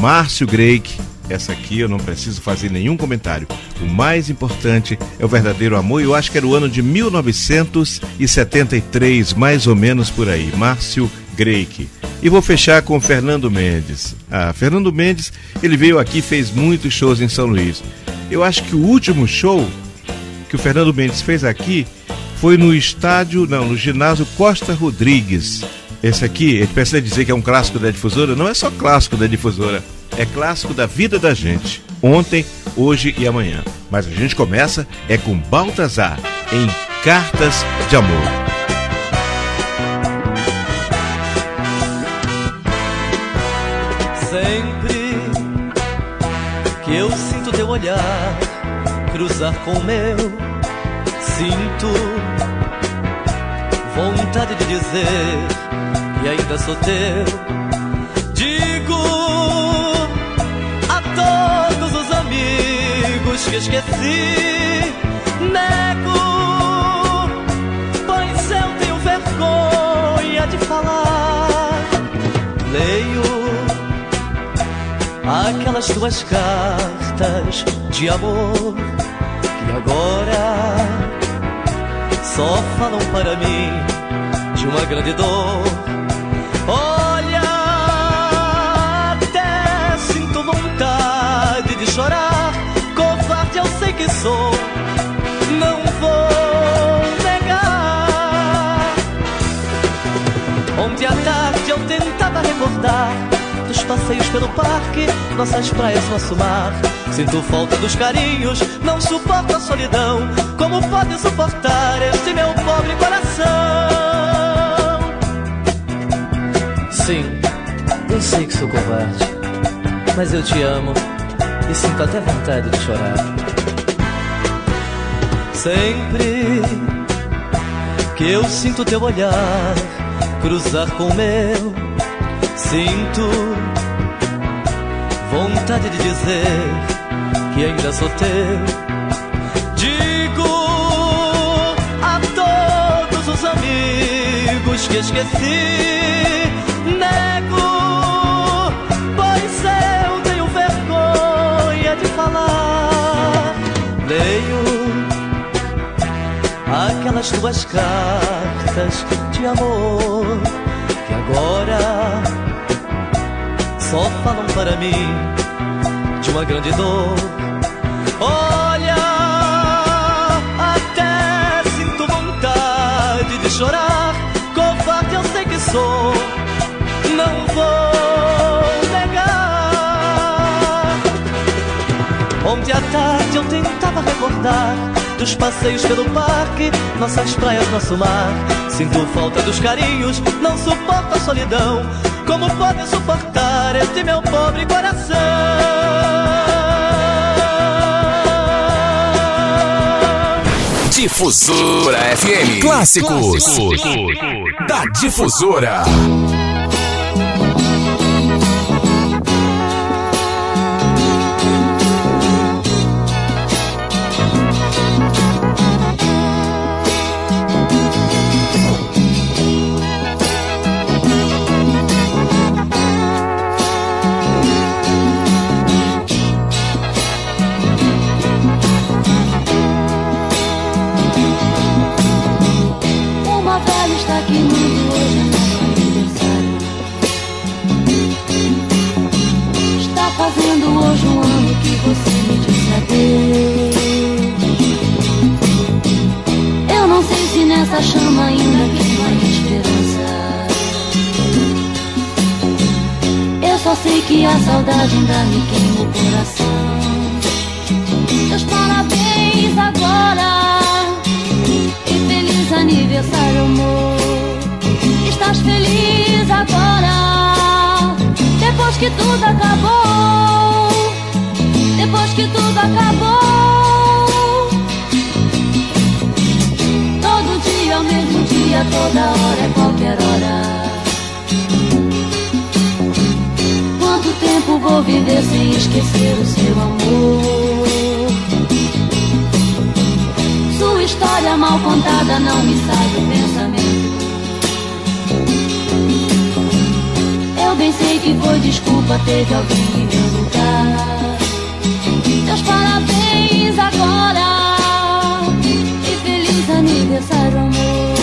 Márcio Greik essa aqui eu não preciso fazer nenhum comentário. O mais importante é o verdadeiro amor. Eu acho que era o ano de 1973, mais ou menos por aí. Márcio Greik. E vou fechar com Fernando Mendes. Ah, Fernando Mendes, ele veio aqui fez muitos shows em São Luís. Eu acho que o último show que o Fernando Mendes fez aqui foi no estádio, não, no ginásio Costa Rodrigues. Esse aqui, ele precisa dizer que é um clássico da difusora? Não é só clássico da difusora é clássico da vida da gente, ontem, hoje e amanhã. Mas a gente começa é com Baltazar, em Cartas de Amor. Sempre que eu sinto teu olhar cruzar com o meu, sinto vontade de dizer que ainda sou teu amigos que esqueci. Nego, pois eu tenho vergonha de falar. Leio aquelas tuas cartas de amor que agora só falam para mim de uma grande dor. Ontem à tarde eu tentava recordar dos passeios pelo parque, nossas praias, nosso mar. Sinto falta dos carinhos, não suporto a solidão. Como pode suportar este meu pobre coração? Sim, eu sei que sou covarde, mas eu te amo e sinto até vontade de chorar. Sempre que eu sinto teu olhar cruzar com meu, sinto vontade de dizer que ainda sou teu. Digo a todos os amigos que esqueci, nego, pois eu tenho vergonha de falar. Leio aquelas tuas cartas de amor que agora só falam para mim de uma grande dor. Olha, até sinto vontade de chorar, covarde eu sei que sou, não vou negar. Ontem à tarde eu tentava recordar dos passeios pelo parque, nossas praias, nosso mar. Sinto falta dos carinhos, não suporto a solidão. Como pode suportar este meu pobre coração? Difusora FM. Clássicos. Da Difusora. Saudade ainda me queima o coração. Meus parabéns agora. E feliz aniversário, amor. Estás feliz agora? Depois que tudo acabou. Depois que tudo acabou. Todo dia, ao mesmo dia, toda hora, é qualquer hora. Vou viver sem esquecer o seu amor? Sua história mal contada não me sai do pensamento. Eu bem sei que foi desculpa, teve alguém em meu lugar. Meus parabéns agora e feliz aniversário, amor.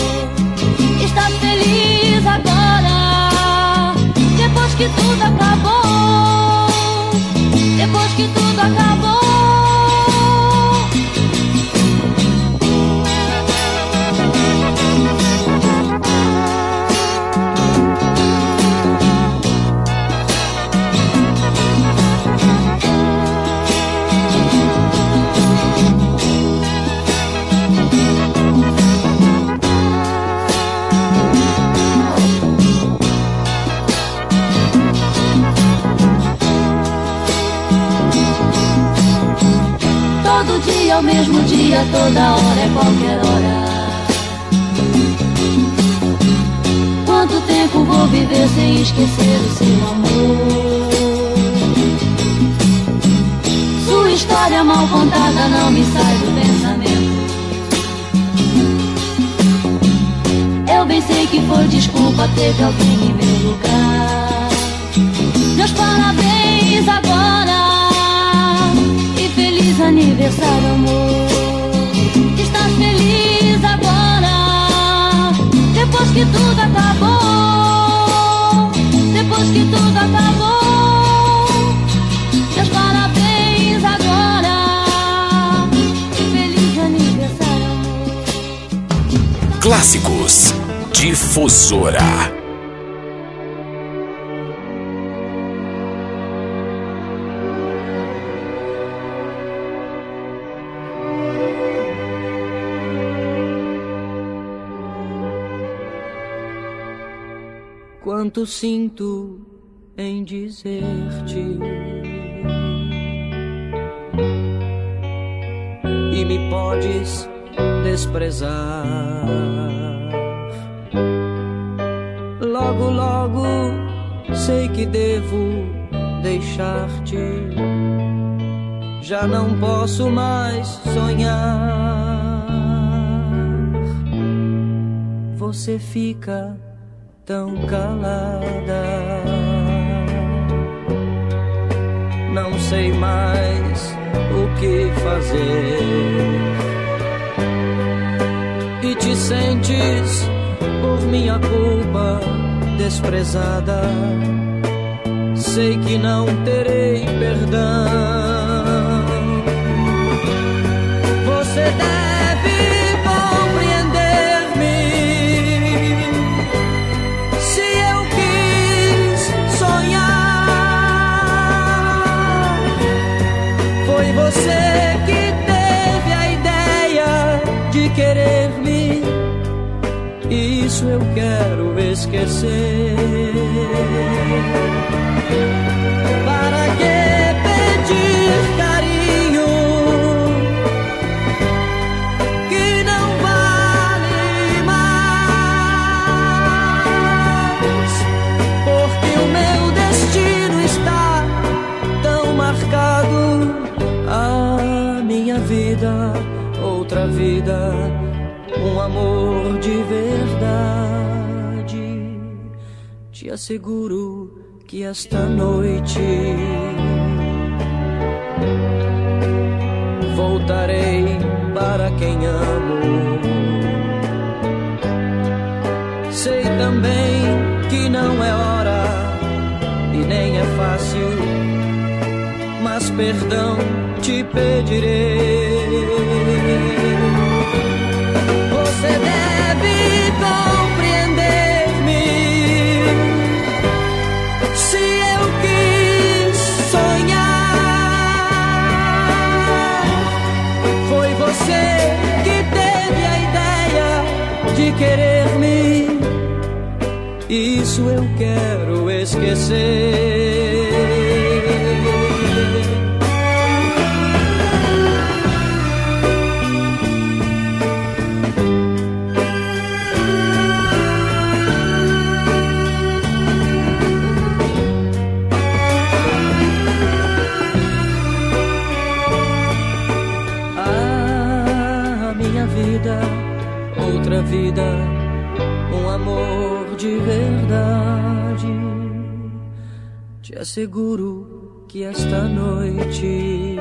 Estás feliz agora? Depois que tudo acabou, depois que tudo acabou. Dia é o mesmo dia, toda hora é qualquer hora. Quanto tempo vou viver sem esquecer o seu amor? Sua história mal contada não me sai do pensamento. Eu bem sei que foi desculpa, teve alguém em meu lugar. Aniversário, amor. Estás feliz agora? Depois que tudo acabou, depois que tudo acabou. Meus parabéns agora feliz aniversário, amor. Clássicos. Difusora. Quanto sinto em dizer-te e me podes desprezar. Logo, logo sei que devo deixar-te. Já não posso mais sonhar. Você fica tão calada. Não sei mais o que fazer. E te sentes por minha culpa desprezada. Sei que não terei perdão. Você deve eu quero esquecer. Para que pedir carinho que não vale mais? Porque o meu destino está tão marcado. A minha vida, outra vida um amor de verdade. Te asseguro que esta noite voltarei para quem amo. Sei também que não é hora e nem é fácil, mas perdão te pedirei. Isso eu quero esquecer. Asseguro que esta noite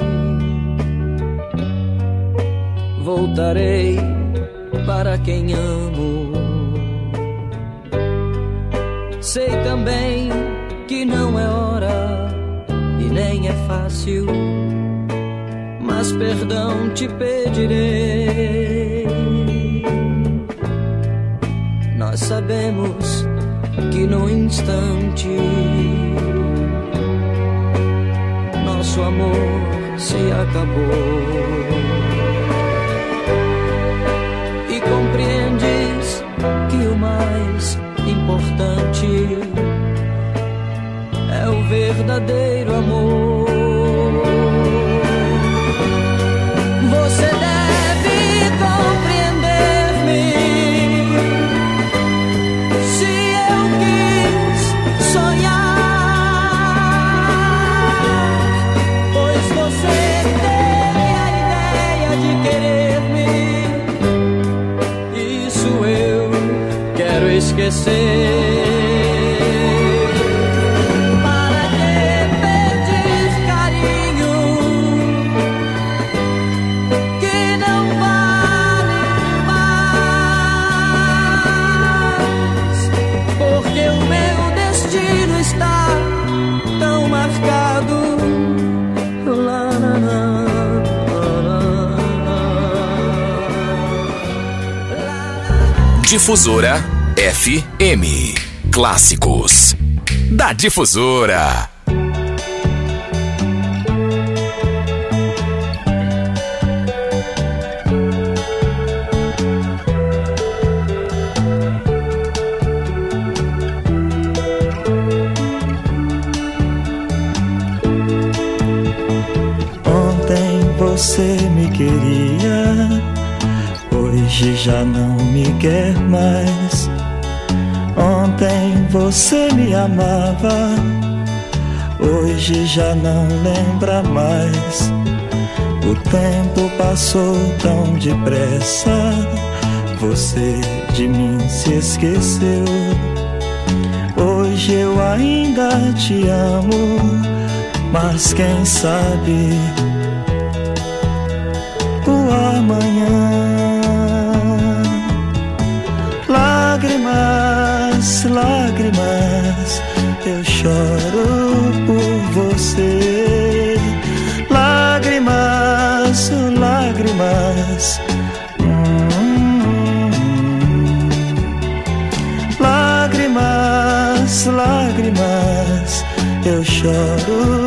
voltarei para quem amo. Sei também que não é hora e nem é fácil mas perdão te pedirei. Nós sabemos que no instante nosso amor se acabou. E compreendes que o mais importante é o verdadeiro amor. Esquecer. Para que carinho? que não vale mais, porque o meu destino está tão marcado. Difusora FM. Clássicos. Da Difusora. Ontem você me queria, hoje já não me quer mais. Você me amava, hoje já não lembra mais. O tempo passou tão depressa, você de mim se esqueceu. Hoje eu ainda te amo, mas quem sabe choro por você. Lágrimas, lágrimas. Lágrimas, lágrimas, eu choro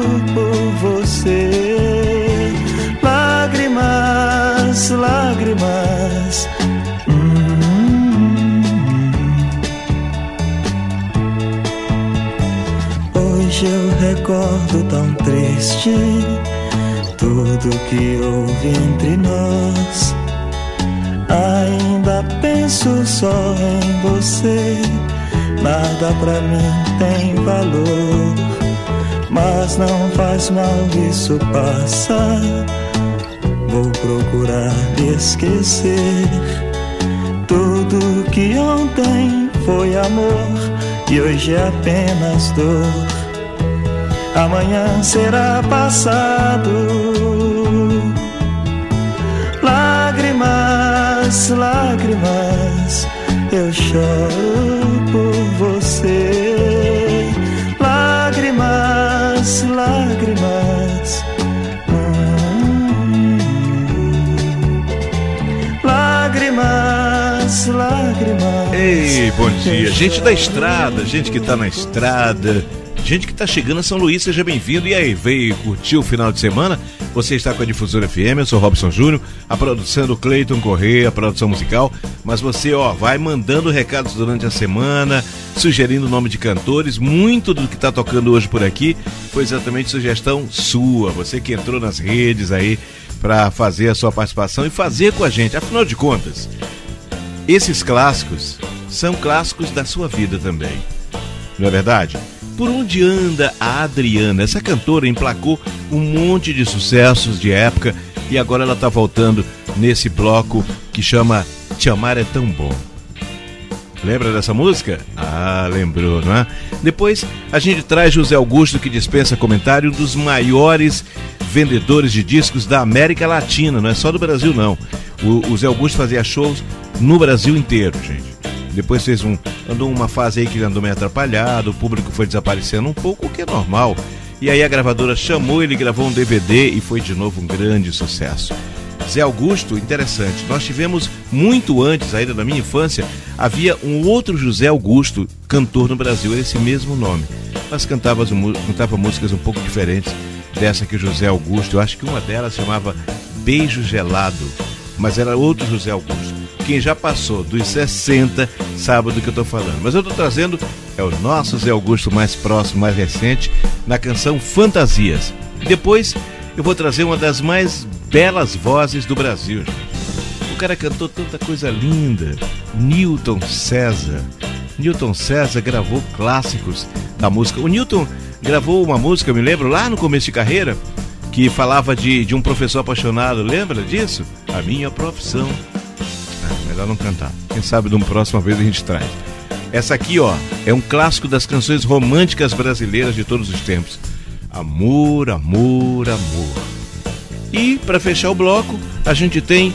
eu recordo tão triste tudo que houve entre nós. Ainda penso só em você, nada pra mim tem valor. Mas não faz mal, isso passa. Vou procurar esquecer tudo que ontem foi amor e hoje é apenas dor. Amanhã será passado. Lágrimas, lágrimas, eu choro por você. Lágrimas, lágrimas. hum. Lágrimas, lágrimas. Ei, bom dia. Gente da estrada, gente que tá na estrada, gente que tá chegando a São Luís, seja bem-vindo. E aí, veio curtir o final de semana? Você está com a Difusora FM, eu sou Robson Júnior, a produção do Cleiton Correia, a produção musical. Mas você, ó, vai mandando recados durante a semana, sugerindo o nome de cantores. Muito do que tá tocando hoje por aqui foi exatamente sugestão sua. Você que entrou nas redes aí para fazer a sua participação e fazer com a gente. Afinal de contas, esses clássicos são clássicos da sua vida também. Não é verdade? Por onde anda a Adriana? Essa cantora emplacou um monte de sucessos de época e agora ela está voltando nesse bloco que chama Te Amar é Tão Bom. Lembra dessa música? Ah, lembrou, não é? Depois a gente traz José Augusto que dispensa comentário um dos maiores vendedores de discos da América Latina, não é só do Brasil não. O, Zé Augusto fazia shows no Brasil inteiro, gente. Depois fez um. Andou uma fase aí que andou meio atrapalhado, o público foi desaparecendo um pouco, o que é normal. E aí a gravadora chamou, ele gravou um DVD e foi de novo um grande sucesso. Zé Augusto, interessante. Nós tivemos muito antes, ainda da minha infância, havia um outro José Augusto, cantor no Brasil, esse mesmo nome. Mas cantava, cantava músicas um pouco diferentes dessa que o José Augusto. Eu acho que uma delas chamava Beijo Gelado, mas era outro José Augusto. Quem já passou dos 60 sabe do que eu estou falando. Mas eu estou trazendo é o nosso Zé Augusto mais próximo, mais recente, na canção Fantasias. Depois eu vou trazer uma das mais belas vozes do Brasil. O cara cantou tanta coisa linda. Newton César. Newton César gravou clássicos da música. O Newton gravou uma música, eu me lembro, lá no começo de carreira, que falava de, de um professor apaixonado. Lembra disso? A minha profissão. Melhor não cantar. Quem sabe de uma próxima vez a gente traz. Essa aqui, ó, é um clássico das canções românticas brasileiras de todos os tempos. Amor, amor, amor. E para fechar o bloco, a gente tem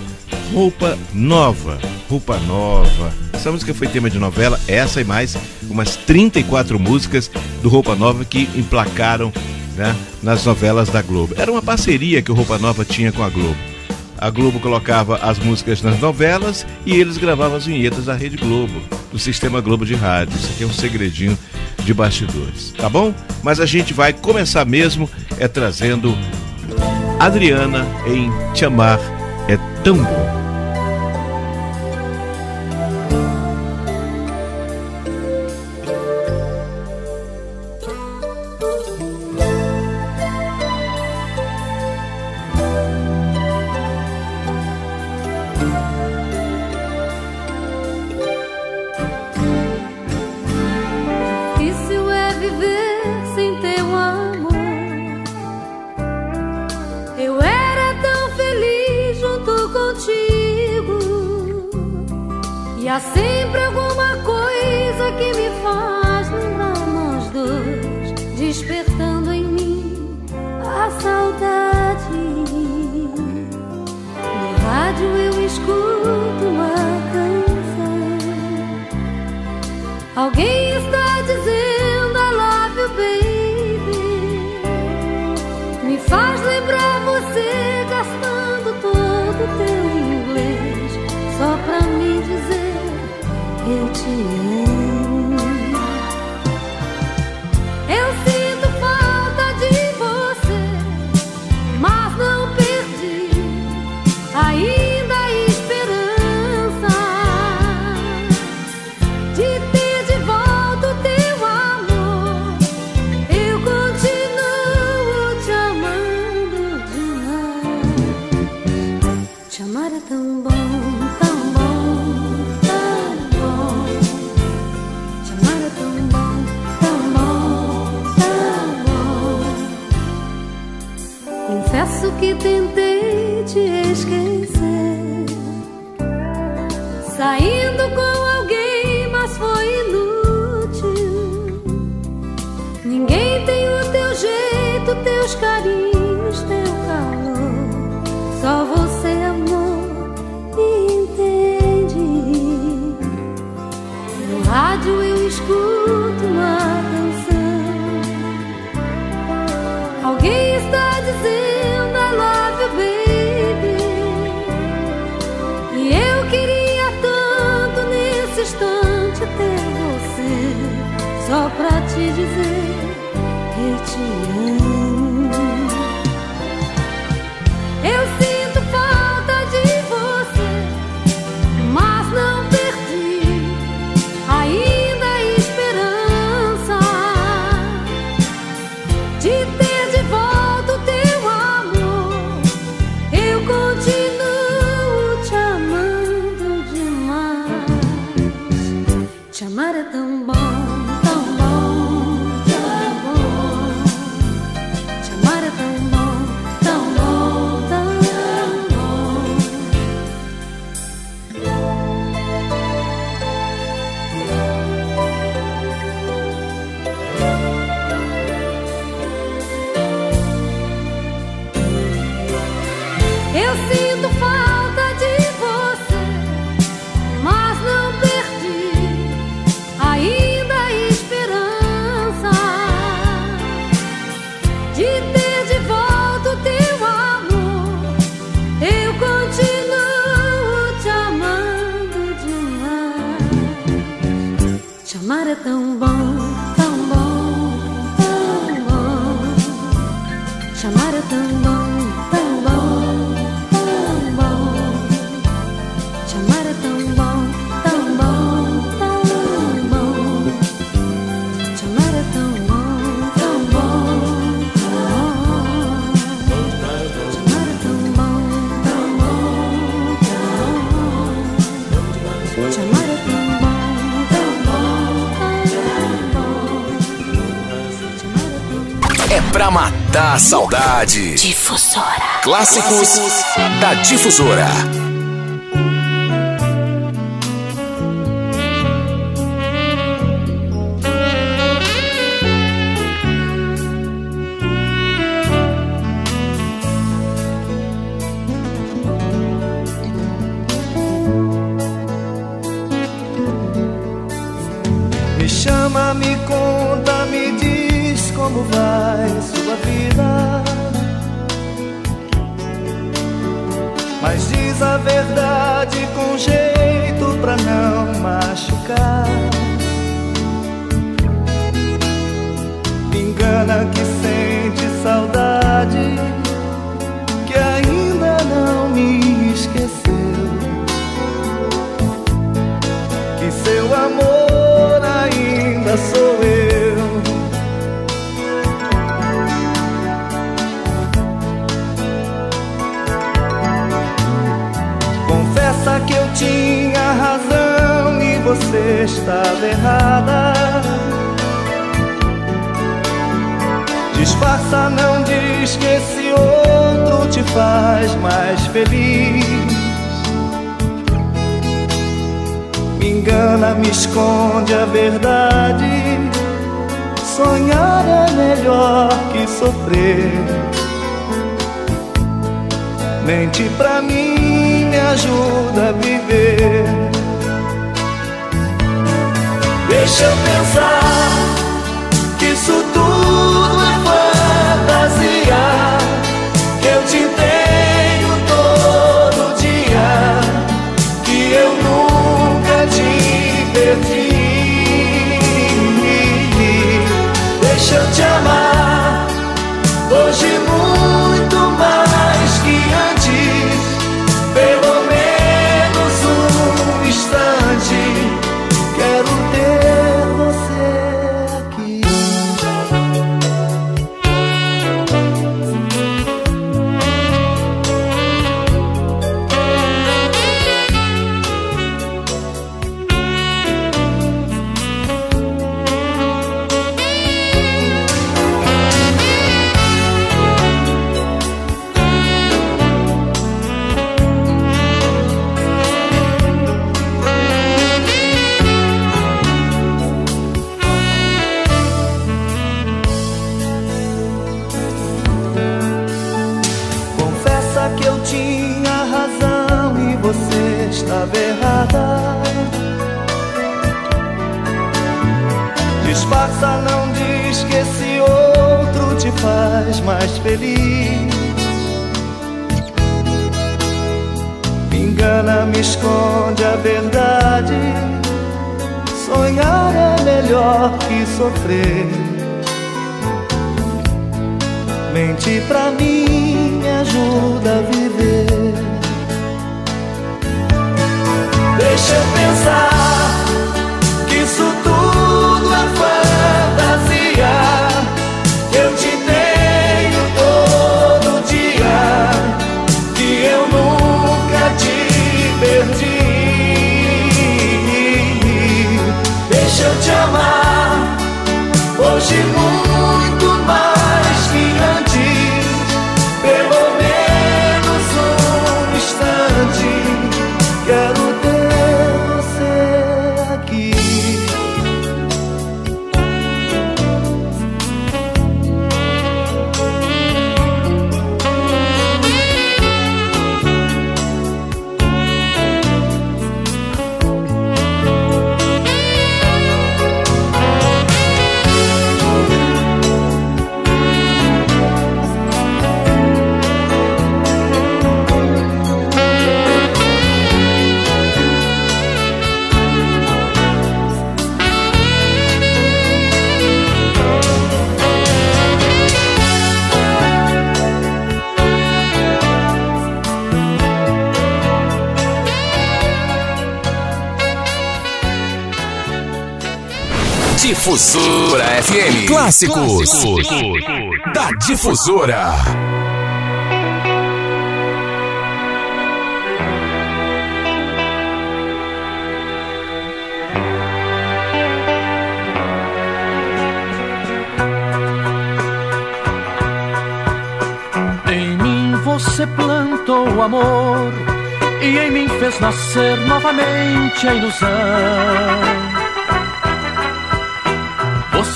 Roupa Nova. Roupa Nova. Essa música foi tema de novela, essa e mais umas 34 músicas do Roupa Nova que emplacaram né, nas novelas da Globo. Era uma parceria que o Roupa Nova tinha com a Globo. A Globo colocava as músicas nas novelas e eles gravavam as vinhetas da Rede Globo, do Sistema Globo de Rádio. Isso aqui é um segredinho de bastidores, tá bom? Mas a gente vai começar mesmo é trazendo Adriana em Te Amar é Tão Bom. A saudade. Difusora. Clássicos da Difusora. Difusora FM. Clássicos. Da Difusora. Em mim você plantou o amor e em mim fez nascer novamente a ilusão.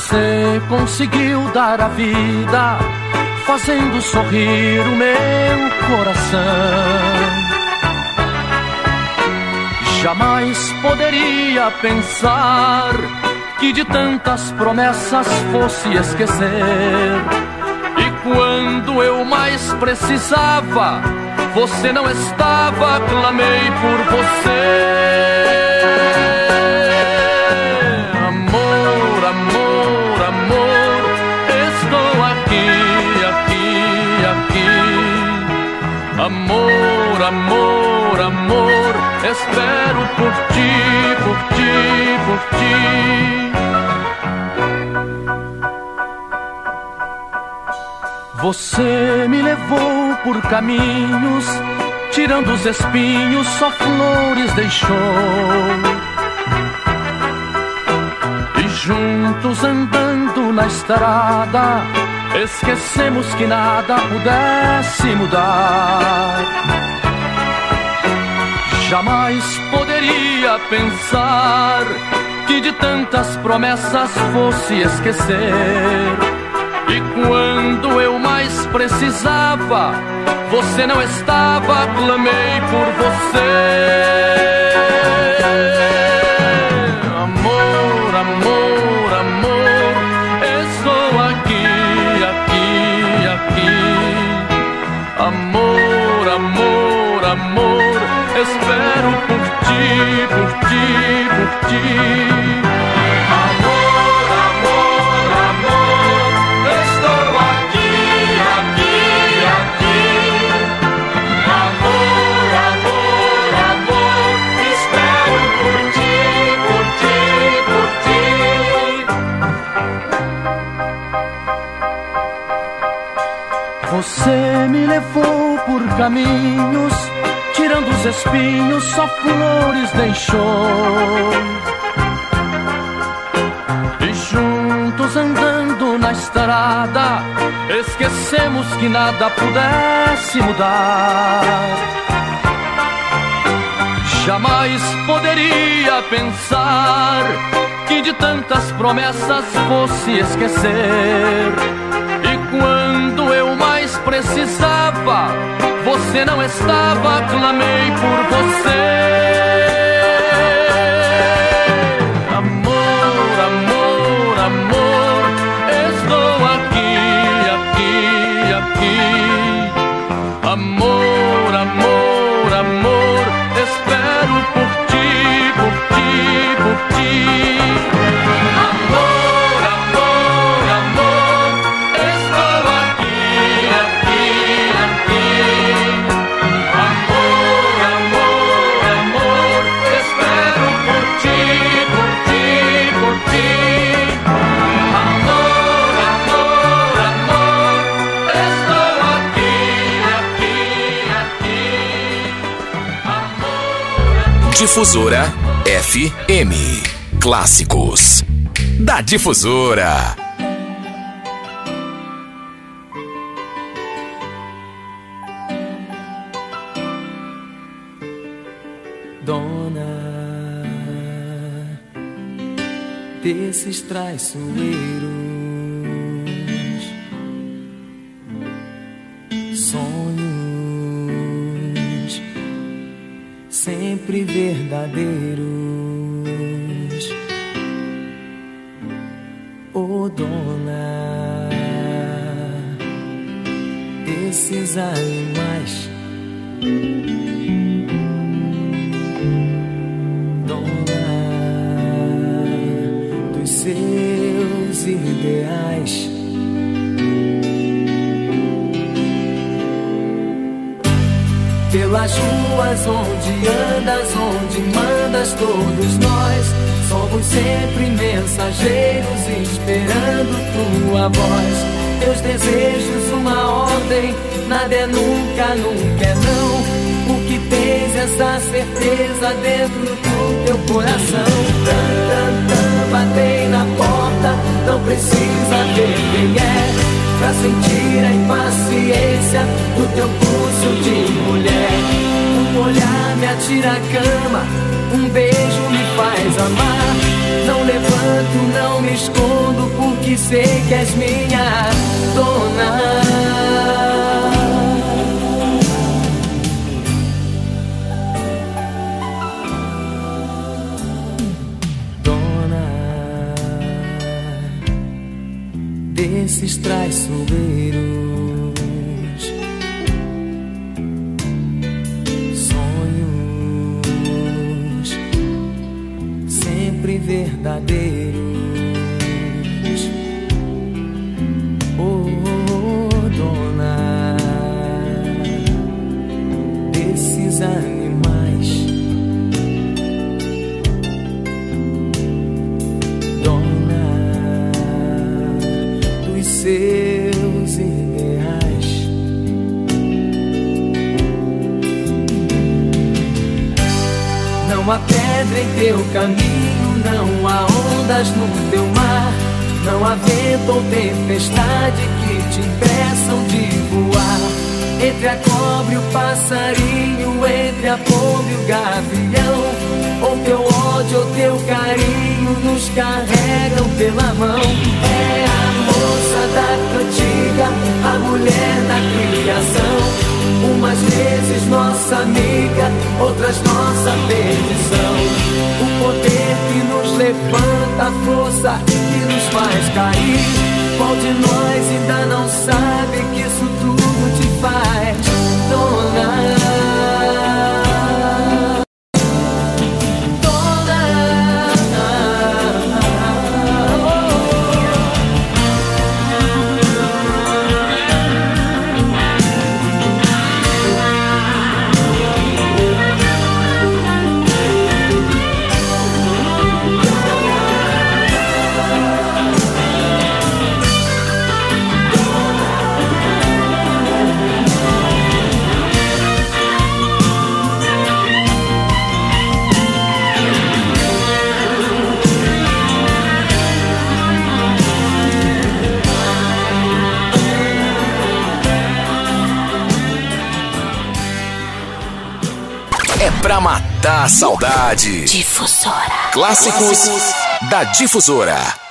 Você conseguiu dar a vida, fazendo sorrir o meu coração. Jamais poderia pensar que de tantas promessas fosse esquecer. E quando eu mais precisava, você não estava, clamei por você. Amor, amor, espero por ti, por ti, por ti. Você me levou por caminhos, tirando os espinhos, só flores deixou. E juntos andando na estrada, esquecemos que nada pudesse mudar. Jamais poderia pensar que de tantas promessas fosse esquecer. E quando eu mais precisava, você não estava, clamei por você. Você me levou por caminhos, os espinhos, só flores deixou. E juntos andando na estrada, esquecemos que nada pudesse mudar. Jamais poderia pensar que de tantas promessas fosse esquecer. E quando eu mais precisava, você não estava, clamei por você. Difusora FM. Clássicos da Difusora. Dona desses traiçoeiros, desses animais. Dona dos seus ideais. Pelas ruas onde andas, onde mandas, todos nós somos sempre mensageiros esperando tua voz. Teus desejos, uma ordem, nada é nunca, nunca é não. O que tens essa certeza dentro do teu coração? Batei na porta, não precisa ver quem é. Pra sentir a impaciência do teu pulso de mulher Um olhar me atira a cama Um beijo me faz amar Não levanto, não me escondo Porque sei que és minha dona desses traiçoeiros, sonhos sempre verdadeiros. Pedra em teu caminho, não há ondas no teu mar, não há vento ou tempestade que te impeçam de voar. Entre a cobra e o passarinho, entre a pomba e o gavião, ou teu ódio ou teu carinho nos carregam pela mão. É a moça da cantiga, a mulher da criação. Umas vezes nossa amiga, outras nossa perdição. O poder que nos levanta, a força que nos faz cair. Qual de nós ainda não sabe que isso tudo te faz, dona? Pra matar a saudade. Difusora. Clássicos da Difusora.